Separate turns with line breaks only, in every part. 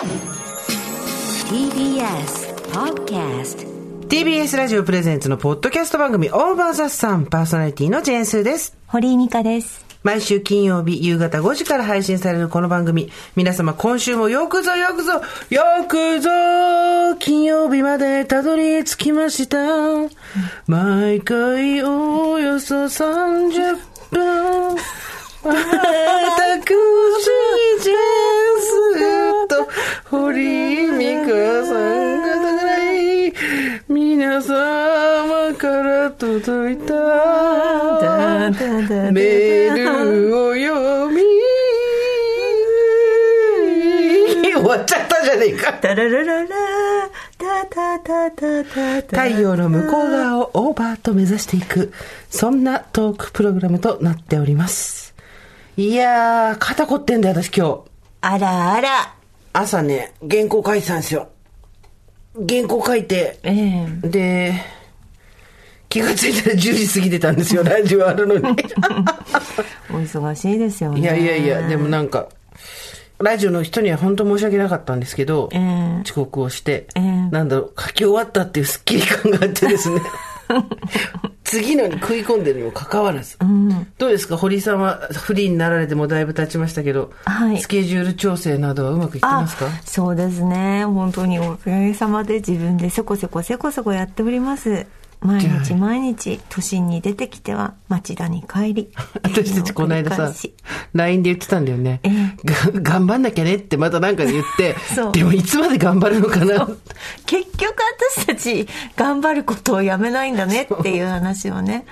TBS Podcast
TBS ラジオプレゼンツのポッドキャスト番組オーバーザさんパーソナリティのジェーンスーです。
堀井美香です。
毎週金曜日夕方5時から配信されるこの番組。皆様今週もよくぞよくぞ、よくぞ金曜日までたどり着きました。毎回およそ30分。私、ジェーンスと堀井美香さんが高い皆様から届いたメールを読み終わっちゃったじゃねえか
タララララタタタタタタ
太陽の向こう側をオーバーと目指していくそんなトークプログラムとなっておりますいやー肩凝ってんだよ私今日
あらあら。
朝ね原稿書いてたんですよ。原稿書いて
ええ。
で気がついたら10時過ぎてたんですよ ラジオあるのに。
お忙しいですよね。
いやいやいや、でもなんか、ラジオの人には本当申し訳なかったんですけど、
ええ。
遅刻をして、
ええ。
なんだろう、書き終わったっていうスッキリ感があってですね、次のに食い込んでるにもかかわらず、どうですか、堀井さんはフリーになられてもだいぶ経ちましたけど、
はい
スケジュール調整などはうまくいってますか？
そうですね。本当におかげさまで自分でせこせこせこせこやっております。毎日毎日都心に出てきては町田に帰り。
私たちこの間さ LINE で言ってたんだよね。
え
が頑張んなきゃねってまたなんかで言って でもいつまで頑張るのかな？
結局私たち頑張ることをやめないんだねっていう話をね。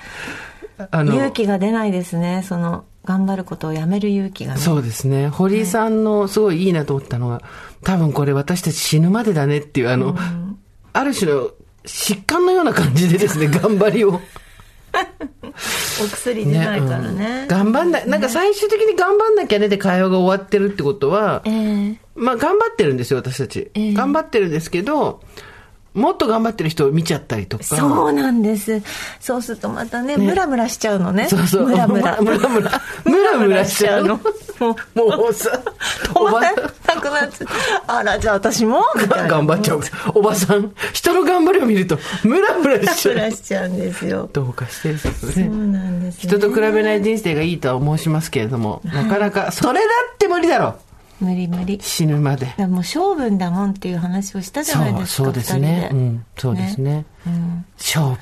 あの
勇気が出ないですね。その頑張ることをやめる勇気がね。
そうですね。堀井さんのすごいいいなと思ったのが、多分これ私たち死ぬまでだねっていう、あの、ある種の疾患のような感じでですね、頑張りを。
お薬出ないから
う
ね。
ん頑張んな、なんか最終的に頑張んなきゃねで会話が終わってるってことは
え、え
まあ頑張ってるんですよ、私たち。
ええ
頑張ってるんですけど、もっと頑張ってる人を見ちゃったりとか。
そうなんです。そうするとまたね、ムラムラしちゃうのね。
そうそう。
ムラムラ。
ムラムラ。ムラムラしちゃうの。
もう、
もうさ、
止まらなくなっちゃう。あら、じゃあ私も？
頑張っちゃう。おばさん、人の頑張りを見ると、ムラムラしち
ム
ゃう。
ラしちゃうんですよ。
どうかしてる
そう
ね。
なんです、ね。
人と比べない人生がいいとは申しますけれども、なかなか、それだって無理だろ
無理無理。
死ぬまで。
もう性分だもんっていう話をしたじゃないですか。
そうですね。うん、そうですね。
うん。
性分。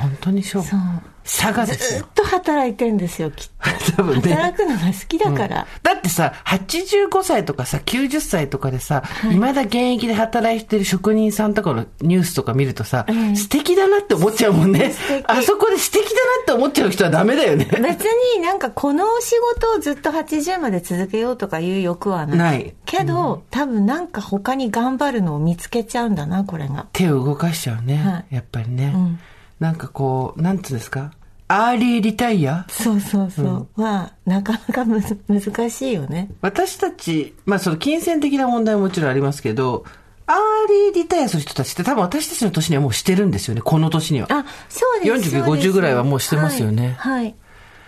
本当に性分。。差がですよ
ずっ。と働いてんですよ、きっと。
多分ね
働くのが好きだから。
だってさ、85歳とかさ、90歳とかでさ、未だ現役で働いてる職人さんとかのニュースとか見るとさ、
ええ
素敵だなって思っちゃうもんね。あそこで素敵だなって思っちゃう人はダメだよね。
別になんかこの仕事をずっと80まで続けようとかいう欲はない。
ない
けど、多分なんか他に頑張るのを見つけちゃうんだな、これが。
手を動かしちゃうね。
はい
やっぱりね。
ん
なんかこう、なんつうんですか？アーリーリタイア？
そうそうそう。まあ、なかなかむず難しいよね。
私たち、まあその金銭的な問題ももちろんありますけど、アーリーリタイアする人たちって多分私たちの年にはもうしてるんですよね、この年には。
あ、そうです。
49
そうです
50ぐらいはもうしてますよね
はい。はい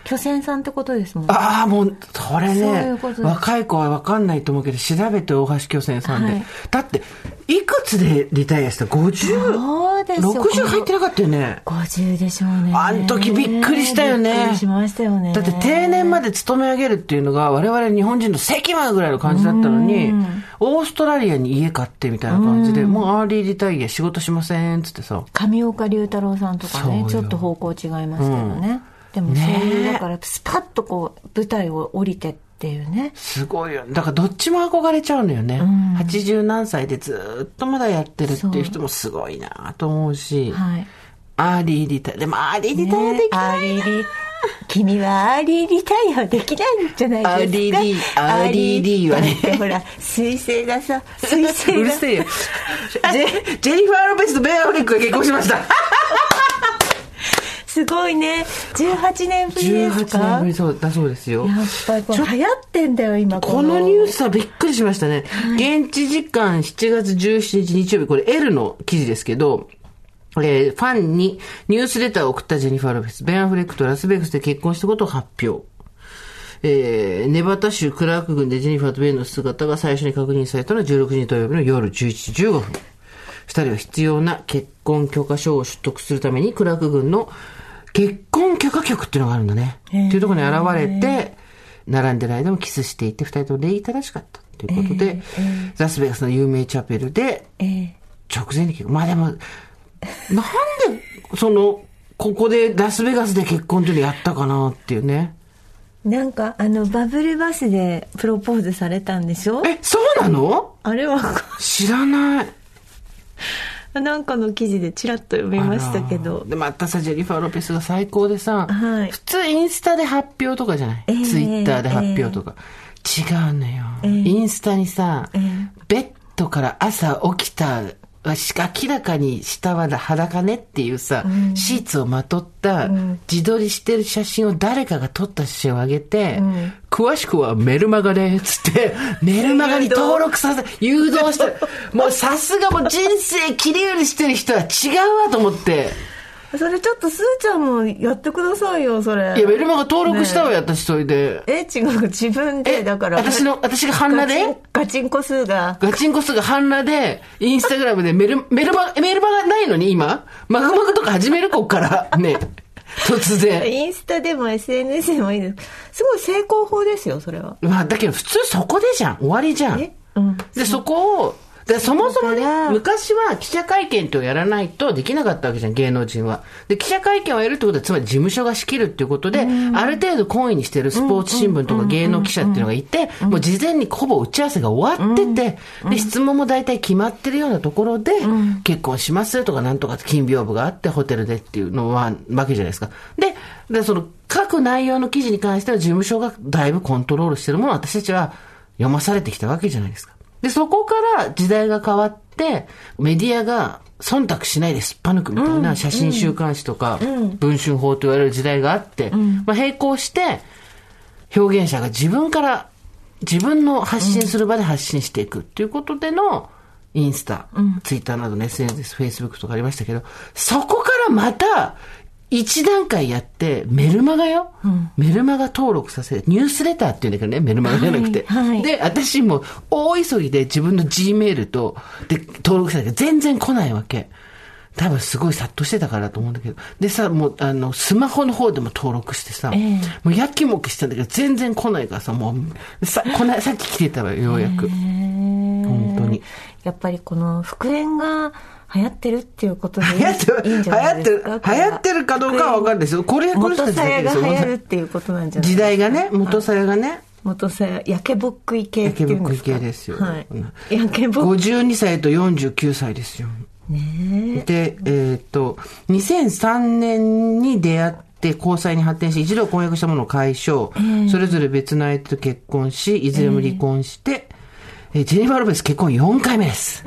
巨船さんってことですもんね。
ああ、もう、それ
そうう
若い子は分かんないと思うけど、調べて大橋巨泉さんで。
はい
だって、いくつでリタイアした ?50、
そうですよ
60入ってなかったよね。
50でしょうね。
あん時びっくりしたよね
びっくりしましたよね。
だって定年まで勤め上げるっていうのが我々日本人の責務ぐらいの感じだったのに、オーストラリアに家買ってみたいな感じで、もうアーリーリタイア仕事しませんっつってさ。
上岡龍太郎さんとかねちょっと方向違いますけどね、でもそういう、だからスパッとこう舞台を降りてっていうね
すごいよ。だからどっちも憧れちゃうのよね。80何歳でずっとまだやってるっていう人もすごいなと思うし。
はい
アーリーリタイア。でもアーリーリタイアでき
ア
ない。
ーリーリ君はアーリーリタイアできないんじゃないですか
アーリーリアーリーリはね
ほら彗星がさ彗星が
うるせえよ。ジェジェニファー・ロペスとベン・アフレックが結婚しました。
すごいね18年ぶりです
18
か
年ぶりそうだそうですよ。
やっぱりこれ流行ってんだよ今
このニュースはびっくりしましたね。現地時間7月17日日曜日、これ L の記事ですけど、えーファンにニュースレターを送ったジェニファー・ロペス、ベン・アフレックとラスベガスで結婚したことを発表。えー、ネバダ州クラーク郡でジェニファーとベンの姿が最初に確認されたのは16日土曜日の夜11時15分。二人は必要な結婚許可証を取得するためにクラーク郡の結婚許可局っていうのがあるんだね。っていうところに現れて、並んでる間もキスしていて、二人とも礼儀正しかったということで、ラスベガスの有名チャペルで、直前に結婚。まあでも、なんで、その、ここでラスベガスで結婚っていうのやったかなっていうね。
なんかあのバブルバスでプロポーズされたんでしょ？
え、そうなの？
あれは
知らない。
なんかの記事でちらっと読みましたけど。
で、またさ、ジェニファー・ロペスが最高でさ、
はい。
普通インスタで発表とかじゃない、
ええ
ツイッターで発表とか。違うのよ、インスタにさ、ベッドから朝起きた、し明らかに下は裸ねっていうさ、シーツをまとった、自撮りしてる写真を誰かが撮った写真を上げて、詳しくはメルマガで、つって、メルマガに登録させ、誘導して、もうさすがもう人生切り売りしてる人は違うわと思って、
それちょっとすーちゃんもやってくださいよそれ
いや、メルマガ登録したわよ、私それで。
え違う自分で
え
だから
私の、私が半裸で？
ガチンガチンコ数が
ガチンコ数が半裸で、インスタグラムでメル、メルマ、メルマガないのに今？マグマグとか始めるこっから。ね。突然。
インスタでも SNS でもいいですすごい成功法ですよそれは
まあ、だけど普通そこでじゃん。終わりじゃん。
え？うん
で、そこを、でそもそもね昔は記者会見ってをやらないとできなかったわけじゃん、芸能人は。で、記者会見をやるってことは、つまり事務所が仕切るっていうことで、ある程度懇意にしてるスポーツ新聞とか芸能記者っていうのがいて、もう事前にほぼ打ち合わせが終わってて、で、質問も大体決まってるようなところで、結婚しますとかなんとか金屏風があって、ホテルでっていうのは、わけじゃないですか。で、で、その、書く内容の記事に関しては事務所がだいぶコントロールしてるものを私たちは読まされてきたわけじゃないですか。で、そこから時代が変わって、メディアが忖度しないですっぱ抜くみたいな写真週刊誌とか、文春法と言われる時代があって、まあ並行して、表現者が自分から、自分の発信する場で発信していくっていうことでの、インスタ、ツイッターなどの SNS、フェイスブックとかありましたけど、そこからまた、一段階やって、メルマガよ、メルマガ登録させる。ニュースレターっていうんだけどね、メルマガじゃなくて。
はいはい
で、私も大急ぎで自分の G メールと、で、登録したけど、全然来ないわけ。多分すごい殺到してたからだと思うんだけど。でさ、もう、あの、スマホの方でも登録してさ、
ええ
もうやきもきしてたんだけど、全然来ないからさ、もう、さ、こない、さっき来てたわよ、ようやく。本当に。
やっぱりこの復縁が流行ってるっていうことでいいんじゃないですか？
流行ってる、流行ってるかどうかはわかんないですよ。これ、これ
元さやが流行る
る
っていうことなんじゃない
時代がね、元さやがね、
元さや焼けぼっくい系っていうんですか？
焼けぼっくい系ですよ。
はい。
うん
焼けぼっく
52歳と49歳ですよ。
ね
で、えーっと、2003年に出会って交際に発展し、一度婚約したものを解消、それぞれ別の相手と結婚し、いずれも離婚して、えージェニファー・ロペス結婚4回目です。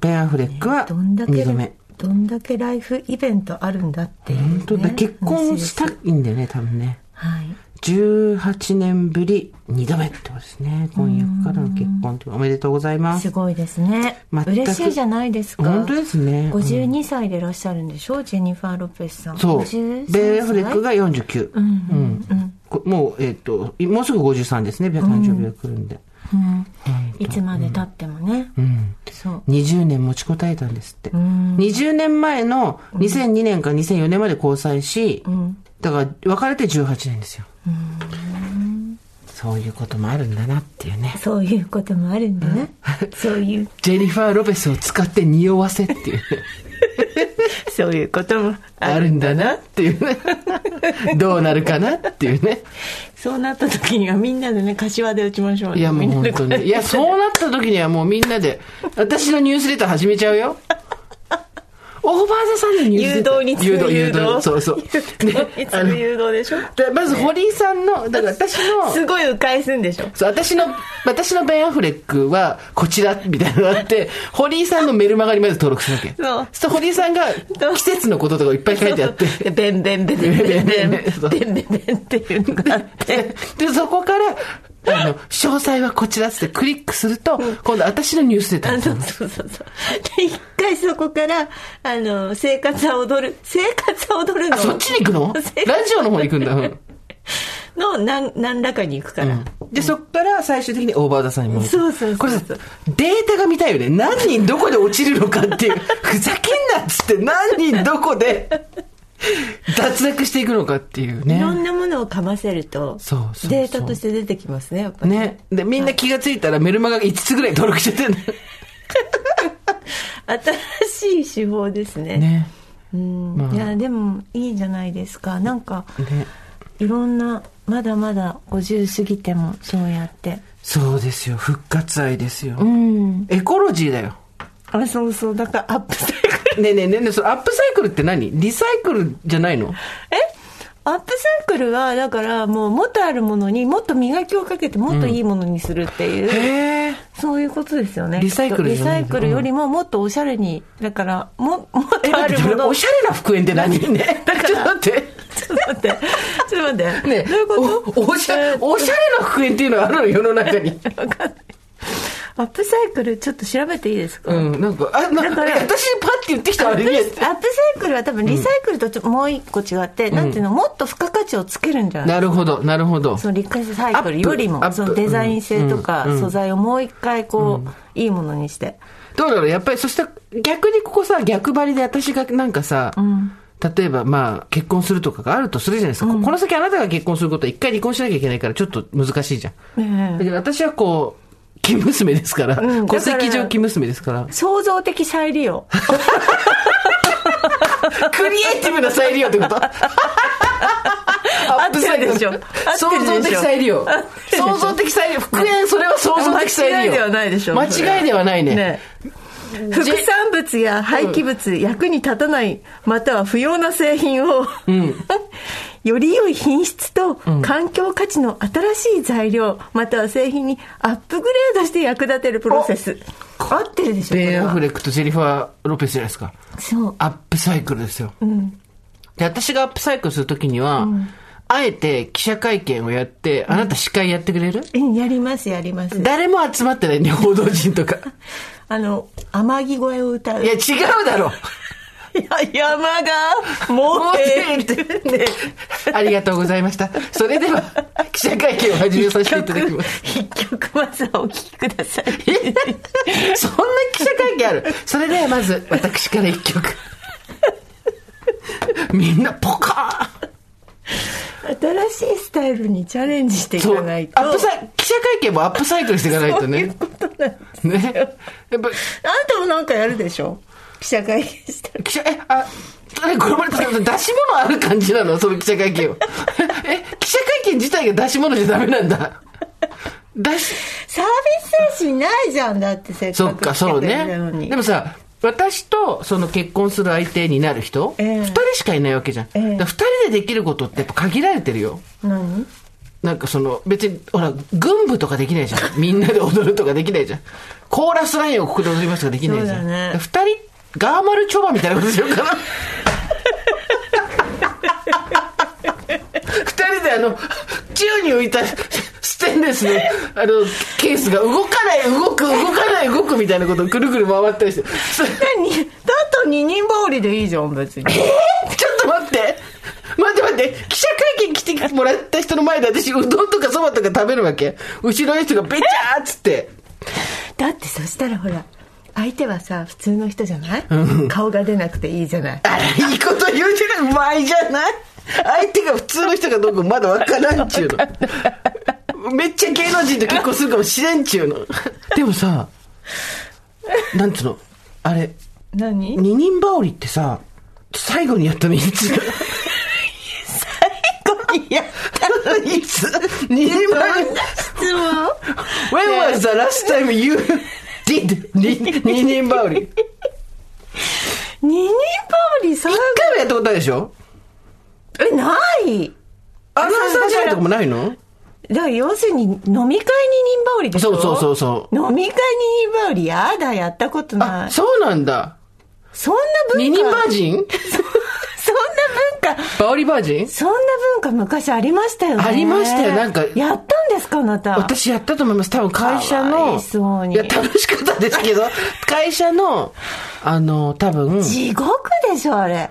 ベン・アフレックは
どんだけ
2度目。
どんだけライフイベントあるんだっていう、ね、
本当だ、結婚したいんだよね、多分ね。
はい
18年ぶり2度目ってことですね。婚約からの結婚というおめでとうございます
す。ごいですね嬉しいじゃないですか
本当ですね。
52歳でいらっしゃるんでしょ？ジェニファー・ロペスさん
そう。
53
ベン・アフレックが49。うんこもう、えっ、と、もうすぐ53ですね。誕生日が来るんで。
うんいつまで経ってもね、
うん。
そう
20年持ちこたえたんですって。20年前の2002年から2004年まで交際し、だから別れて18年ですよ。そういうこともあるんだなっていうね。
そういうこともあるんだね、そういう
ジェニファー・ロペスを使って匂わせっていうね。
そういうことも
あるんだなっていうね。どうなるかなっていうね。
そうなった時にはみんなでね柏で打ちましょうね
いやもう本当に。いや、そうなった時にはもうみんなで、私のニュースレター始めちゃうよ。オーバーザさんのニュース
誘。導に次ぐ誘導
そうそう。
誘導に次ぐ誘導でしょ？
でまず堀井さんの、だから私の、
すごい迂回すんでしょ？
そう、私の、私のベン・アフレックは、こちら、みたいなのがあって、堀井さんのメルマガにまず登録するわけ。
そう。
すると堀井さんが、季節のこととかいっぱい書いてあって、
でベンベンベンベンベンベンベンベンベンベンっていうのがあって。
で、そこから、あの、詳細はこちらっつってクリックすると、今度私のニュースレター
あそうそうそうそう。で一回そこからあの生活は踊る。生活は踊るの。
あ、そっちに行くの？ラジオの方に行くんだ。うん。
の何何らかに行くから、
で、そっから最終的にオーバーザさんに戻って。
そうそうそう
これさ、データが見たいよね。何人どこで落ちるのかっていう。ふざけんなっつって何人どこで 脱落していくのかっていうね。
いろんなものをかませると
そうそう
データとして出てきますねやっぱり
ね。で、みんな気がついたらメルマガが5つぐらい登録しててんだよ
新しい手法ですね
ね。
うん
まあ
いやでもいいじゃないですかなんか
ね。
いろんなまだまだ50過ぎてもそうやって
そうですよ。復活愛ですよ。
うん
エコロジーだよ。
あそうそうだからアップサイクル。
ねえねえねえねえ、そのアップサイクルって何？リサイクルじゃないの？
え？アップサイクルはだからもう元あるものにもっと磨きをかけてもっといいものにするっていう、
へえ。
そういうことですよね。
リサイクル
リサイクルよりももっとおしゃれにだからももっ
え、
とあるもの。
おしゃれな復縁って何ね？ちょっと待って。
ちょっと待って。ちょっと待って。
ね
どういうこと？
おおしゃおしゃれな復縁っていうのがあるの世の中に。
わかんないアップサイクルちょっと調べていいですか、
うん、なんか、あ、なんか、私パッて言ってきた
アップ
あれに。
アップサイクルは多分リサイクルとちょっともう一個違って、なんていうのもっと付加価値をつけるんじゃない？
なるほど、なるほど。
そのリサイクルよりもそのデザイン性とか
うんうん
素材をもう一回こう、いいものにして。
どうだろうやっぱり、そしたら逆にここさ、逆張りで私がなんかさ、例えばまあ、結婚するとかがあるとするじゃないですか。ここの先あなたが結婚することは一回離婚しなきゃいけないからちょっと難しいじゃん。
ねえ。
だけど私はこう、生娘ですから、
うん
戸籍上生娘ですから。
創造的再利用
クリエイティブな再利用ってことアップサイ
でしょ
創造的再利用。創造的再利用。復縁、それは創造的再利用。
間違いではないでしょ
間違いではないね。
ね副産物や廃棄物、役に立たないまたは不要な製品を、より良い品質と環境価値の新しい材料または製品にアップグレードして役立てるプロセス。合ってるでしょこ
ベン・アフレックとジェニファー・ロペスじゃないですか？
そう。
アップサイクルですよ。で、私がアップサイクルするときには、あえて記者会見をやって、あなた司会やってくれる、
うん。やりますやります。
誰も集まってないね、報道陣とか。
あの天城越えを歌う。
いや、違うだろ。
いや山がもうええってね
ありがとうございました。それでは、記者会見を始めさせていただきます。
一曲まずはお聴きください
そんな記者会見ある？それではまず、私から一曲。みんなポカ
新しいスタイルにチャレンジしていかないと
アップサイ記者会見もアップサイクルしていかないと
そういう
ね。
ことなんです
ね。やっぱ、
あんたもなんかやるでしょ？記者会見したら
記者、え、あ、これまで出し物ある感じなの？その記者会見を。え、記者会見自体が出し物じゃダメなんだ。出し、
サービス精神ないじゃんだってせっかく
そっか、そうねでもさ、私とその結婚する相手になる人、二、
ええ
人しかいないわけじゃん。
ええ
だから二人でできることってやっぱ限られてるよ。
何？
なんかその、別に、ほら、軍部とかできないじゃん。みんなで踊るとかできないじゃん。コーラスラインをここで踊りますとかできないじゃん。
ね
人、ガーマルチョバみたいなことしようかな。二人であの、宙に浮いたステンレスの、あの、ケースが動かない、動く、動かない、動くみたいなことをくるくる回ったりして。それ
何？だと二人羽織でいいじゃん別に。
ちょっと待って。待って待って。記者会見来てもらった人の前で私うどんとかそばとか食べるわけ？後ろの人がべちゃーっつって。
だってそしたらほら相手はさ普通の人じゃない？顔が出なくていいじゃない？
あらいいこと言うじゃない。うまいじゃない相手が普通の人かどうかまだわからんっちゅうの。めっちゃ芸能人と結婚するかもしれんっちゅうの。でもさなんつうの？あれ
何？
二人羽織ってさ最後にやったのいつ？
いや
いつ？二人羽織
質問
？When was the last time you did 二二人羽織一
二人羽織さ
回もやったことないでしょ？
えない。
アナウンサー時代とかもないの？
だから要するに飲み会二人羽織でしょ？
そうそうそうそう。
飲み会二人羽織やだやったことない。
あそうなんだ。
そんな文化。
二人バージン？
そんな文化。
羽織バージン？
そんな文化昔ありましたよね。
ありましたよ。なんか
やったんですかあなた。
私やったと思います。多分会社の
いそうに。
や楽しかったですけど会社のあの多分
地獄でしょあれ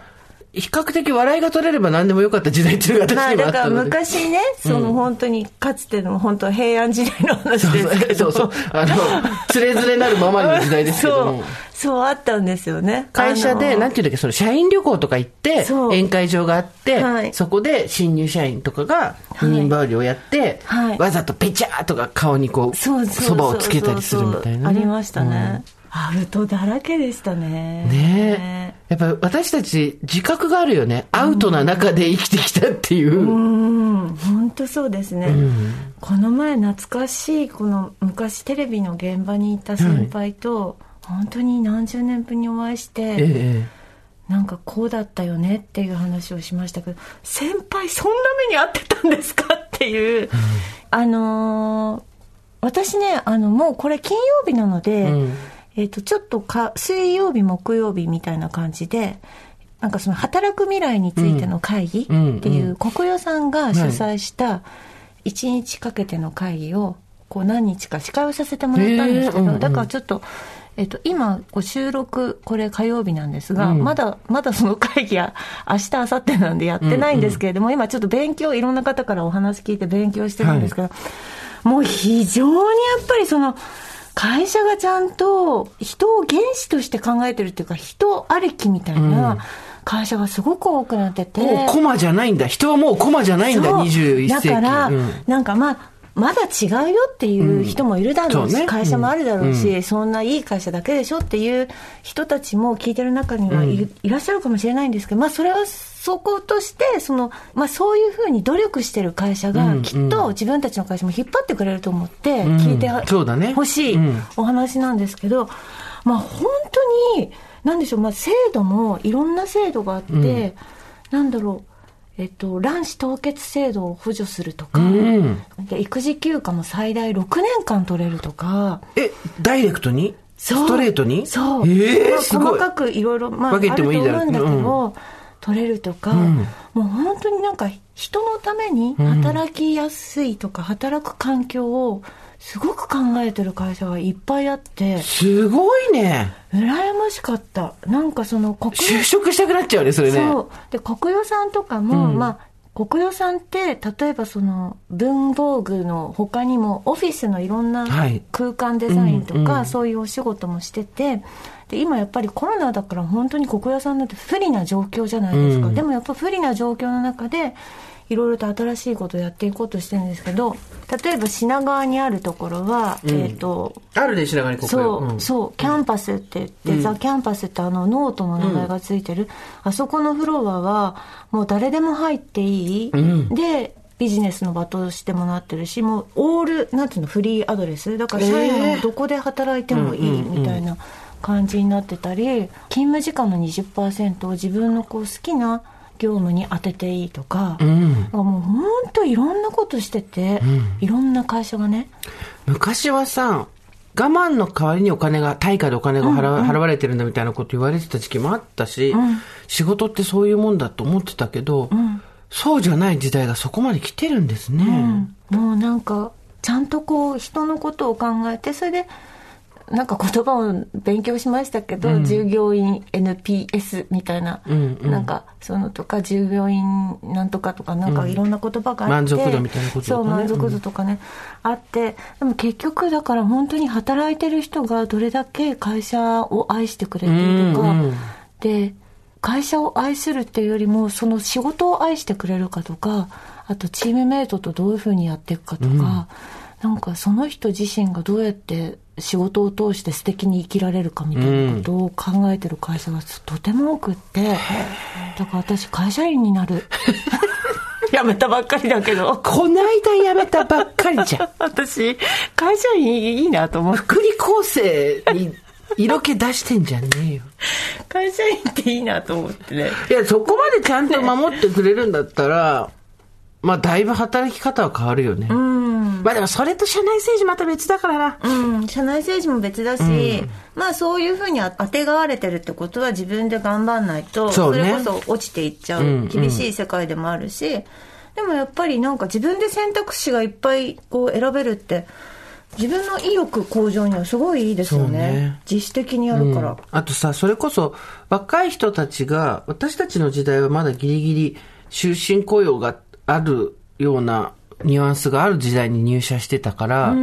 比較的笑いが取れれば何でもよかった時代っていうのが私にはあったので。
昔ね、その本当にかつての本当平安時代の話ですけど。
そうそう。あの、つれづれなるままの時代ですけども
そう。、そうあったんですよね。
会社で、なんていうんだっけ、その社員旅行とか行って、宴会場があって、
はい
そこで新入社員とかが二人羽織をやって、
はい
わざとペチャーとか顔にこう、
そ
ばをつけたりするみたいな、
ありましたね。アウトだらけでしたね。
ねえ。やっぱ私たち自覚があるよね。アウトな中で生きてきたっていう。
うん、本当そうですね、この前懐かしいこの昔テレビの現場にいた先輩と、本当に何十年ぶりにお会いして、
ええ
なんかこうだったよねっていう話をしましたけど先輩そんな目に遭ってたんですかっていう、あのー私ねあのもうこれ金曜日なので、
うん
えっとちょっとか水曜日木曜日みたいな感じでなんかその働く未来についての会議っていう、国与さんが主催した1日かけての会議をこう何日か司会をさせてもらったんですけど、だからちょっと、えっと、今こう収録これ火曜日なんですが、
うん。
まだまだその会議は明日明後日なんでやってないんですけれども、今ちょっと勉強いろんな方からお話聞いて勉強してるんですけど、もう非常にやっぱりその会社がちゃんと人を原資として考えてるっていうか人ありきみたいな会社がすごく多くなってて、
もうコマじゃないんだ。人はもうコマじゃないんだ、
そう。
21世紀。
だから、
うん。
なんかまあまだ違うよっていう人もいるだろうし、
そうね。
会社もあるだろうし、
うん。
そんないい会社だけでしょっていう人たちも聞いてる中にはい,、いらっしゃるかもしれないんですけど、まあ、それはそことしてその、まあ、そういうふうに努力してる会社が
うん
きっと自分たちの会社も引っ張ってくれると思って聞いてほしい
うん。
お話なんですけど、まあ、本当になんでしょう、まあ、制度もいろんな制度があって、なんだろうえっと、卵子凍結制度を補助するとか、
うん。
で育児休暇も最大6年間取れるとか、
え、ダイレクトに？ストレートに？
そう、
ええ
まあ
すごい。
細かくいろいろ、まあ、
分けてもいいだ。ろう
んだけど、取れるとか、
ん。
もう本当になんか人のために働きやすいとか、働く環境をすごく考えてる会社がいっぱいあって、
すごいね。
羨ましかった。なんかその国
就職したくなっちゃうね、それね。
そう。で国与さんとかも、
うん。
まあ国与さんって例えばその文房具の他にもオフィスのいろんな
はい。
空間デザインとか、そういうお仕事もしててで今やっぱりコロナだから本当にコクヨさんなんて不利な状況じゃないですか、
うん。
でもやっぱ不利な状況の中でいろいろと新しいことをやっていこうとしてるんですけど例えば品川にあるところは、えっ、と
あるで、品川にここ
そう、
ん。
そう、キャンパスって言って、ザ・キャンパスってあのノートの名前がついてる、あそこのフロアはもう誰でも入っていい、
ん。
で、ビジネスの場としてもなってるし、もうオール、なんていうの、フリーアドレス。だから社員はどこで働いてもいいみたいな感じになってたり、勤務時間の20%を自分のこう好きな業務に当てていいとか、
うん。
もう本当いろんなことしてて、いろんな会社がね、
昔はさ、我慢の代わりにお金が、対価でお金が払わ,、払われてるんだみたいなこと言われてた時期もあったし、仕事ってそういうもんだと思ってたけど、そうじゃない時代がそこまで来てるんですね。
もうなんかちゃんとこう人のことを考えてそれでなんか言葉を勉強しましたけど、従業員 NPS みたいな、
んうん。
なんかそのとか従業員なんとかとかなんかいろんな言葉があって、
満足度みたいなこととかね。
そう満足度とかね、あってでも結局だから本当に働いてる人がどれだけ会社を愛してくれてるとか、
うんうん。
で会社を愛するっていうよりもその仕事を愛してくれるかとかあとチームメイトとどういうふうにやっていくかとか、なんかその人自身がどうやって仕事を通して素敵に生きられるかみたいなことを考えてる会社がとても多くって、だから私会社員になる。辞めたばっかりだけど。
こないだ辞めたばっかりじゃん。
私会社員いいなと思って。
福利厚生に色気出してんじゃねえよ。
会社員っていいなと思ってね。
いや、そこまでちゃんと守ってくれるんだったら、まあ、だいぶ働き方は変わるよね。
うん
まあでもそれと社内政治また別だからな。
うん、社内政治も別だし、まあそういうふうにあてがわれてるってことは自分で頑張んないと、
そ
れこそ落ちていっちゃ
うんう
うん厳しい世界でもあるし、でもやっぱりなんか自分で選択肢がいっぱいこう選べるって、自分の意欲向上にはすごいいいですよね。
ね
自主的にやるから。
うんあとさ、それこそ若い人たちが、私たちの時代はまだギリギリ終身雇用があるようなニュアンスがある時代に入社してたから、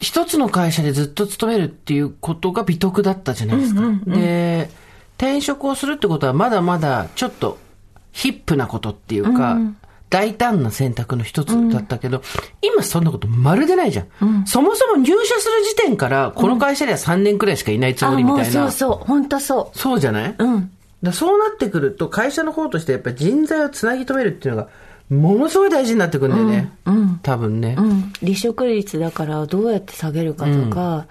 一つの会社でずっと勤めるっていうことが美徳だったじゃないですか。で、転職をするってことはまだまだちょっとヒップなことっていうか、大胆な選択の一つだったけど、今そんなことまるでないじゃん,、そもそも入社する時点から、この会社では3年くらいしかいないつもりみたいな。
そうそう。本当そう。
そうじゃない、
うん。
だそうなってくると、会社の方としてやっぱり人材をつなぎ止めるっていうのが、ものすごい大事になってくるんだよね。多分ね。
うん、離職率だからどうやって下げるかとか、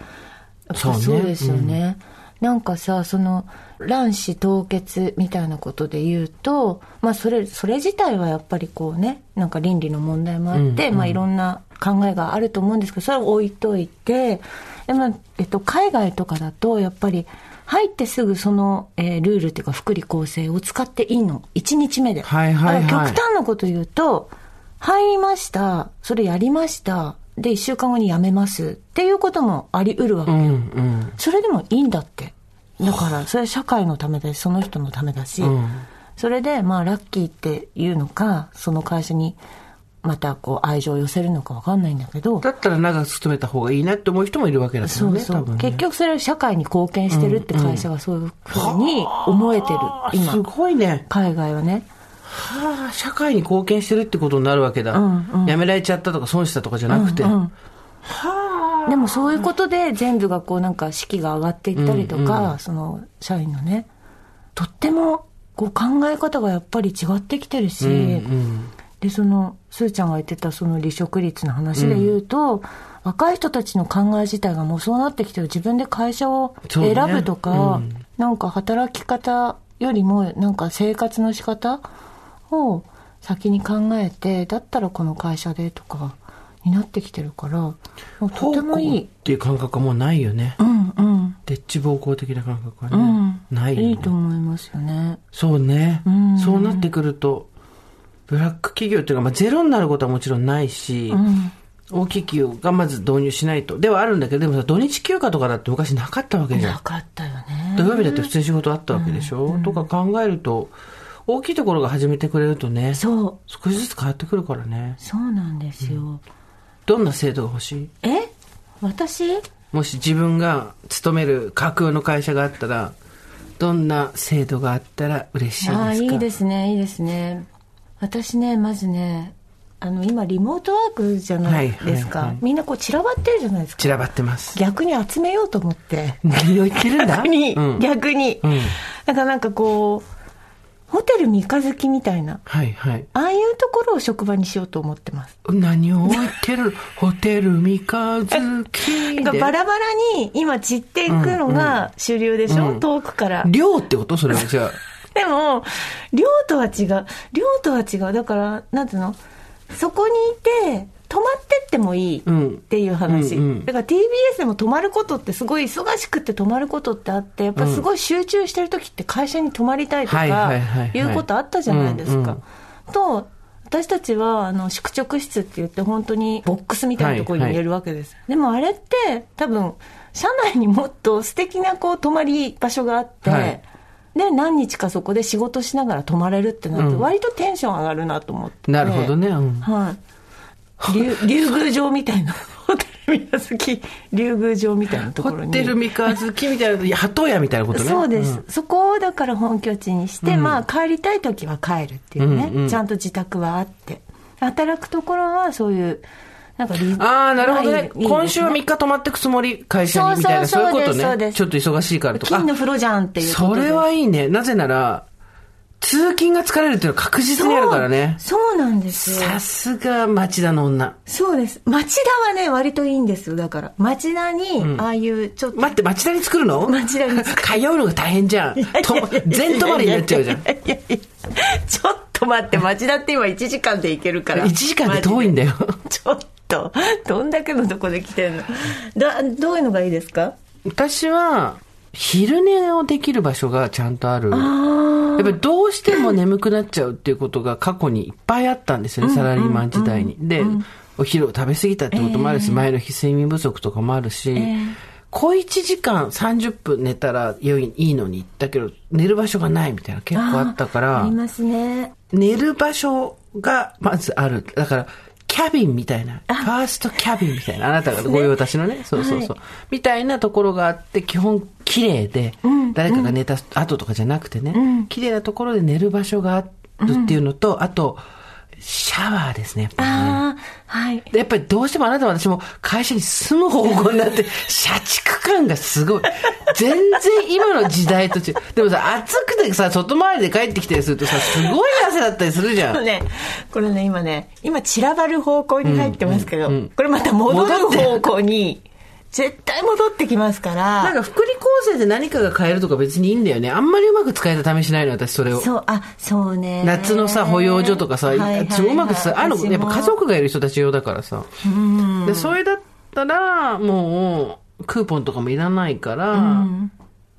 うね。
そうですよね、なんかさその卵子凍結みたいなことで言うと、まあ、それそれ自体はやっぱりこうねなんか倫理の問題もあって、まあ、いろんな考えがあると思うんですけどそれを置いといてで、まあえっと、海外とかだとやっぱり入ってすぐその、えールールっていうか福利厚生を使っていいの。1日目で、
はいはいはい。
極端なこと言うと入りました。それやりました。で1週間後に辞めます。っていうこともあり得るわけよ、
うんうん。
それでもいいんだって。だからそれは社会のためだしその人のためだし、それでまあラッキーっていうのかその会社にまたこう愛情を寄せるのか分かんないんだけど。
だったら長く勤めた方がいいなって思う人もいるわけだけどね、
そう
ね。
結局それは社会に貢献してるって会社がそういうふうに思えてる、今。
すごいね。
海外はね。
はあ、社会に貢献してるってことになるわけだ。
うんうん。
辞められちゃったとか損したとかじゃなくて。
うんうんでもそういうことで全部がこうなんか士気が上がっていったりとか、その社員のね。とってもこう考え方がやっぱり違ってきてるし、でそのすーちゃんが言ってたその離職率の話で言うと、若い人たちの考え自体がもうそうなってきてる。自分で会社を選ぶとか、なんか働き方よりもなんか生活の仕方を先に考えてだったらこの会社でとかになってきてるからもうとてもい
奉公っ
い。
ていう感覚はもうないよね。
うんうん。
でっち暴行的な感覚はね。
うん、
ないよね。
いいと思いますよね。
そうね、
ん。
そうなってくると、ブラック企業っていうか、まあ、ゼロになることはもちろんないし、
うん
大きい企業がまず導入しないと。ではあるんだけど、でもさ、土日休暇とかだって昔なかったわけじゃん
な。かったよね。
土曜日だって普通に仕事あったわけでしょ、とか考えると、大きいところが始めてくれるとね、
そう
少しずつ変わってくるからね。
そうなんですよ。
どんな制度が欲しい？
え？私？
もし自分が勤める架空の会社があったら、どんな制度があったら嬉しいですか？
ああいいですねいいですね。私ねまずねあの今リモートワークじゃないですか、
はいはいはい。
みんなこう散らばってるじゃないですか。
散らばってます。
逆に集めようと思って。
何を言ってるんだ。
逆に、
うん。
逆に、
うん。
だからなんかこうホテル三日月みたいな。
はいはい。
ああいうところを職場にしようと思ってます。
何を言ってる？ホテル三日月。で。
バラバラに今散っていくのが主流でしょ、遠くから。
寮ってこと？それは。じゃあ。
でも、寮とは違う。寮とは違う。だから、なんていうの？そこにいて、泊まってってもいいっていう話。
うんうん
だから TBS でも泊まることってすごい忙しくて泊まることってあって、やっぱすごい集中してる時って会社に泊まりたいとか、
はいはいはいはい
いうことあったじゃないですか。
うんうん
と、私たちはあの宿直室って言って本当にボックスみたいなところに入れるわけです、でもあれって多分社内にもっと素敵なこう泊まり場所があって、
はい
で何日かそこで仕事しながら泊まれるってなって、割とテンション上がるなと思って。
なるほどね。うん。
はい。竜 竜宮城みたいなホテル宮崎竜宮城みたいなところに。
ホテル三日月みたいな、鳩屋みたいなことね。
そうです、
ん。
そこをだから本拠地にして、まあ帰りたい時は帰るっていうね、
うんうん。
ちゃんと自宅はあって。働くところはそういうなんかリ
ああ、なるほどね。今週は3日泊まってくつもり、会社にみたいな、
そそう
いうことね。ちょっと忙しいからとか。
金の風呂じゃんっていう
それはいいね。なぜなら、通勤が疲れるっていうのは確実にあるからね。
そうなんですよ
さすが町田の女。
そうです町田はね割といいんですよだから町田にああいうちょっと、
待って、町田に作るの？
町田に
通うのが大変じゃん。と全泊まりになっちゃうじゃん。
いやいやいやちょっと待って町田って今1時間で行けるから。
1時間で遠いんだよ。
ちょっとどんだけのとこで来てんの？だどういうのがいいですか？
私は、昼寝をできる場所がちゃんとある。やっぱりどうしても眠くなっちゃうっていうことが過去にいっぱいあったんですよね、サラリーマン時代に。で、お昼を食べ過ぎたってこともあるし、前の日睡眠不足とかもあるし、小1時間30分寝たら良いいいのに、だけど寝る場所がないみたいな結構あったから
あり、ますね。
寝る場所がまずある。だから、キャビンみたいな、ファーストキャビンみたいな、あなたがご用達のね、そうそうそう、みたいなところがあって、基本綺麗で、誰かが寝た後とかじゃなくてね、綺麗なところで寝る場所があるっていうのと、あと、シャワーですね、やっぱりね。
ああ、はい。
でやっぱりどうしてもあなたも私も会社に住む方向になって、社畜感がすごい。全然今の時代と違う。でもさ、暑くてさ、外回りで帰ってきたりするとさ、すごい汗だったりするじゃん。
ね、これね、今ね、今散らばる方向に入ってますけど、これまた戻る方向に、絶対戻ってきますから。
なんか福利厚生で何かが買えるとか別にいいんだよね。あんまりうまく使えた試しないの、私それを。
そう、あ、そうね。
夏のさ、保養所とかさ、
はいはいはい
うまくさ、あの、やっぱ家族がいる人たち用だからさ。で、それだったら、もう、クーポンとかもいらないから、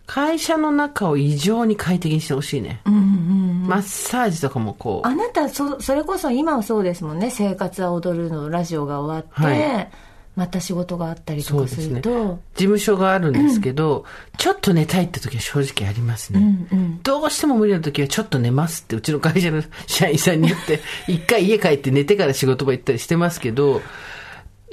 会社の中を異常に快適にしてほしいね。マッサージとかもこう。
あなたそ、それこそ今はそうですもんね。生活は踊るのラジオが終わって、
はい
また仕事があったりとか
す。
ると、
事務所があるんですけど、ちょっと寝たいって時は正直ありますね。どうしても無理な時はちょっと寝ますってうちの会社の社員さんに言って、一回家帰って寝てから仕事場行ったりしてますけど、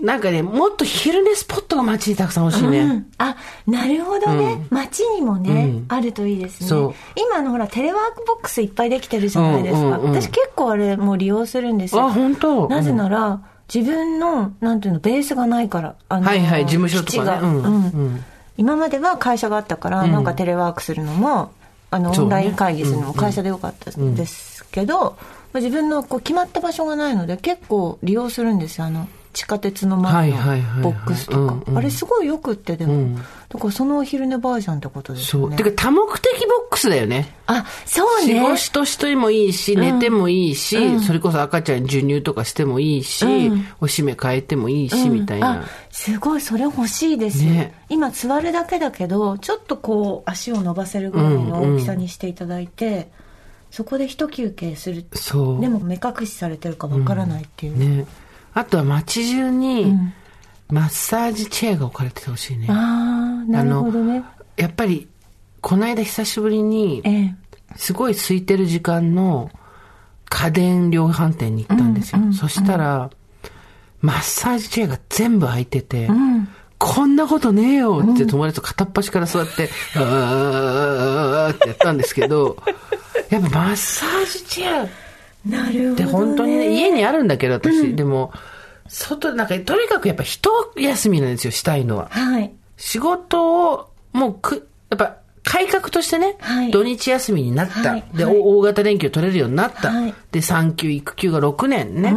なんかね、もっと昼寝スポットが街にたくさん欲しいね。
うんあなるほどね、街にもね、あるといいですね。今あのほらテレワークボックスいっぱいできてるじゃないですか、
うんうんうん。
私結構あれもう利用するんですよ。
あ本当。
なぜなら、自分のなんていうのベースがないからあの
はいはい事務所とかね。うん
うん。今までは会社があったから、なんかテレワークするのもあのオンライン会議するのも会社でよかったですけど、まあ自分のこう決まった場所がないので結構利用するんですよあの地下鉄の前のボックスとか、
うんうん。
あれすごいよくってでも、だからそのお昼寝バージョンってことです
そう。てか多目的ボックスだよね。
あそう
仕
ね
事としてもいいし、寝てもいいし、それこそ赤ちゃん授乳とかしてもいいし、おしめ変えてもいいし、みたい
あ
な。
すごいそれ欲しいですよ、
ね。
今座るだけだけどちょっとこう足を伸ばせるぐらいの大きさにしていただいて、そこで一休憩する。
そう。
でも目隠しされてるかわからないっていう、
ね。あとは街中に、マッサージチェアが置かれててほしいね。
ああなるほどね。
やっぱり、この間久しぶりに、
ええ。
すごい空いてる時間の家電量販店に行ったんですよ。そしたら、マッサージチェアが全部空いてて、こんなことねえよって友達と片っ端から座って、あーってやったんですけど、やっぱマッサージチェアっ
なるほど、
て
ね、
本当にね、家にあるんだけど私、でも、外、なんかとにかくやっぱ一休みなんですよ、したいのは。
はい。
仕事を、もうく、やっぱ、改革としてね、
はい。
土日休みになった。で、
はい。はい。
お大型連休取れるようになった。
はい。
で、産休、育休が6年ね。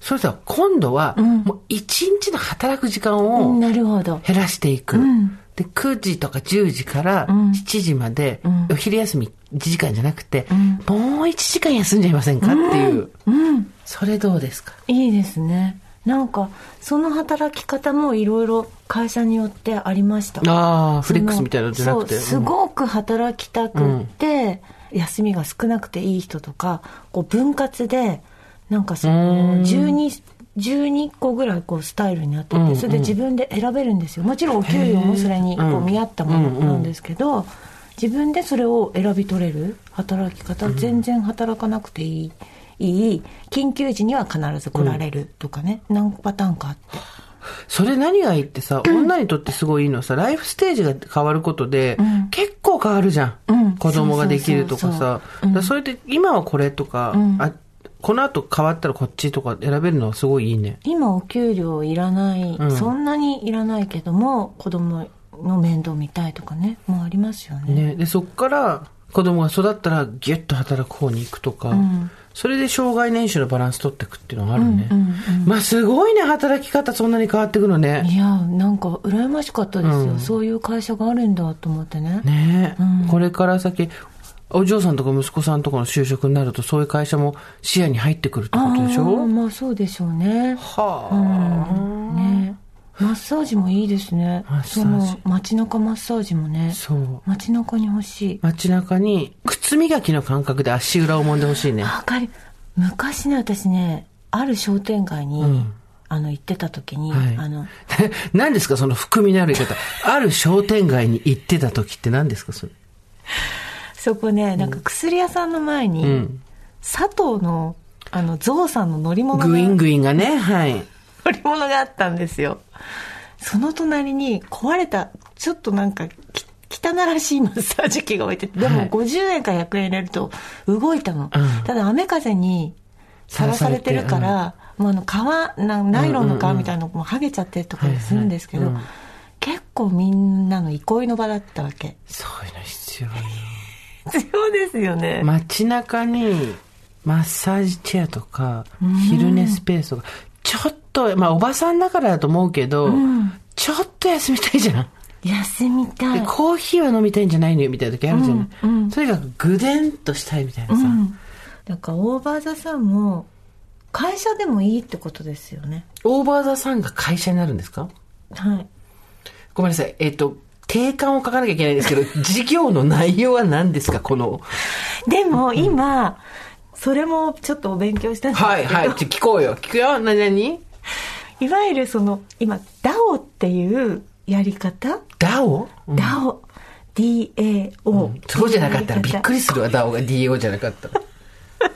そしたら今度は、もう1日の働く時間を
なるほど。
減らしていく。で、9時とか10時から7時まで、お昼休み1時間じゃなくて、もう1時間休んじゃいませんか？っていう。それどうですか？
いいですね。なんかその働き方もいろいろ会社によってありました。
ああ、フレックスみたいなのじゃなくて。
すごく働きたくって、休みが少なくていい人とかこう分割でなんかその 12, 12個ぐらいこうスタイルになっててそれで自分で選べるんですよ。もちろんお給料もそれにこう見合ったものなんですけど、自分でそれを選び取れる働き方全然働かなくていい。いい。緊急時には必ず来られるとかね、何パターンかあって。
それ何がいいってさ、女にとってすごいいいのはさ、ライフステージが変わることで、結構変わるじゃん。
うん。
子供ができるとかさ。
そう
だからそれで、今はこれとか、あ、この後変わったらこっちとか選べるのはすごいいいね。
今お給料いらない、そんなにいらないけども子供の面倒見たいとかね。もうありますよね。
ね。で、そっから子供が育ったらギュッと働く方に行くとか、それで障害年収のバランス取っていくっていうのがあるね。まあすごいね、働き方そんなに変わってくのね。
いやなんか羨ましかったですよ、そういう会社があるんだと思ってね。
ね。え、これから先、お嬢さんとか息子さんとかの就職になると、そういう会社も視野に入ってくるってことでしょ？
まあそうでしょうね。
はあ、
ね。マッサージもいいですね。
マッサージ。
その街中マッサージもね。
そう。
街中に欲しい。
街中に、靴磨きの感覚で足裏を揉んでほしいね。
わかる。昔ね私ねある商店街に、あの、行ってた時に、
はい。
あの、
何ですかその含みのある言い方。ある商店街に行ってた時って何ですかそれ？
そこね、なんか薬屋さんの前に、
うん
佐藤の、あの、ゾウさんの乗り物が、
グイングインがね、はい。
乗り物があったんですよ。その隣に壊れた、ちょっとなんか、き汚らしいマッサージ機が置いてて、でも
はい
50円か100円入れると動いたの。
うん
ただ雨風にさらされてるから、もうあの皮な、ナイロンの皮みたいなのも剥げちゃってとかするんですけど、結構みんなの憩いの場だったわけ。
そういうの必要よ。
必要ですよね。
街中にマッサージチェアとか、昼寝スペースとか、ちょっと、まあおばさんだからだと思うけど、ちょっと休みたいじゃん。
休みたい。
でコーヒーは飲みたいんじゃないのよみたいな時あるじゃない。
うんうん
とにかくぐでんとしたいみたいなさ。
うん。だからオーバーザさんも、会社でもいいってことですよね。
オーバーザさんが会社になるんですか？
はい。
ごめんなさい。えっ、と、定款を書かなきゃいけないんですけど、事業の内容は何ですか？この。
でも今、それもちょっとお勉強したんですけど、
はいはい。聞こうよ。聞くよ。なになに
いわゆるその、今、DAO っていうやり方、
ダオ、
DAO、DAO、
そうじゃなかったらびっく
り。
りするわ。ダオが DO じゃなかったら。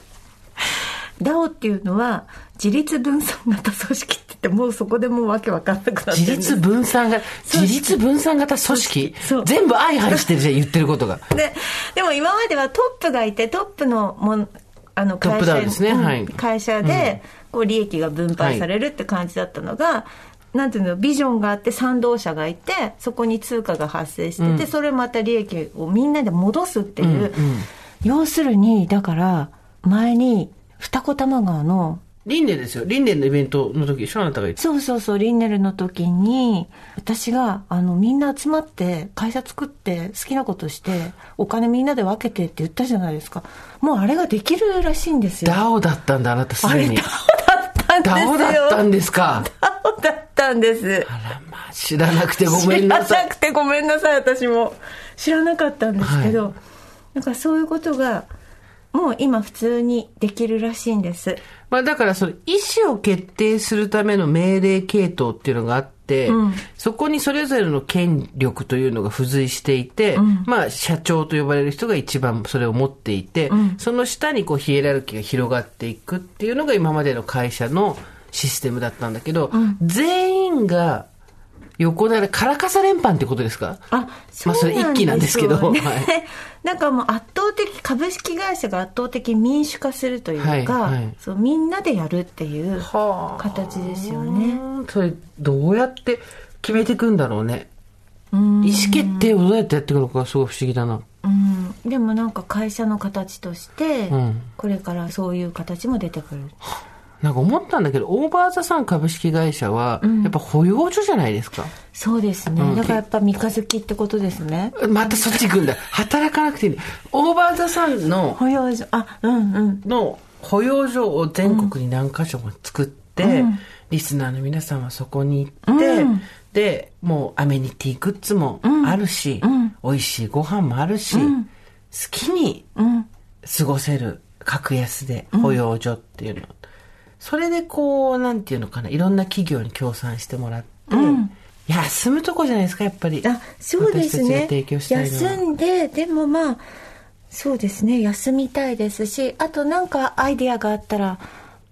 DAO っていうのは、自立分散型組織って言って、もうそこでもうわけわかんなくなって
自立分散型、自立分散型組織？全部相反してるじゃん、言ってることが。
ででも今まではトップがいてトップのもんあの
トップダウンですね。
うん
はい。
会社でこう利益が分配されるって感じだったのが、なんていうのビジョンがあって賛同者がいてそこに通貨が発生してて、それまた利益をみんなで戻すっていう、要するにだから前に二子玉川の
リンネですよ。リンネのイベントの時、一緒あなたが言って
そうそうそう、リンネルの時に、私が、あの、みんな集まって、会社作って、好きなことして、お金みんなで分けてって言ったじゃないですか。もうあれができるらしいんですよ。
ダオだったんだ、あなたすでに
ダ。オだったんですよ。
ダオだったんですか？
ダオだったんです。
あらまあ、知らなくてごめんなさ
知らないく。てごめんなさい、私も。知らなかったんですけど、なんかそういうことが、もう今普通にできるらしいんです。
まあだからその意思を決定するための命令系統っていうのがあって、
うん。
そこにそれぞれの権力というのが付随していて、まあ社長と呼ばれる人が一番それを持っていて、その下にこうヒエラルキーが広がっていくっていうのが今までの会社のシステムだったんだけど、全員が横並び、カラカサ連番ってことですか？
あ、そう
まあそれ一気なんですけど。はい。
なんかもう圧倒的、株式会社が圧倒的民主化するというか、
はいはい。
そうみんなでやるっていう
はあ。
形ですよね。
うんそれどうやって決めていくんだろうね。
うん。
意思決定をどうやってやっていくのかすごい不思議だな。
うん、でもなんか会社の形として、
うん。
これからそういう形も出てくる。
なんか思ったんだけど、オーバーザさん株式会社は、やっぱ保養所じゃないですか。
そうですね。
うん
だからやっぱ三日月ってことですね。
またそっち行くんだ。働かなくていい。オーバーザさんの、
保養所、あ、うんうん。
の保養所を全国に何箇所も作って、
うん
リスナーの皆さんはそこに行って、
うん
で、もうアメニティグッズもあるし、
うん
美味しいご飯もあるし、
ん
好きに
うん。
過ごせる格安で保養所っていうの、それでこうなんていうのかないろんな企業に協賛してもらって、
ん。
休むとこじゃないですかやっぱり。
あ、そうですね。休んで、でもまあ、そうですね、休みたいですし、あとなんかアイディアがあったら、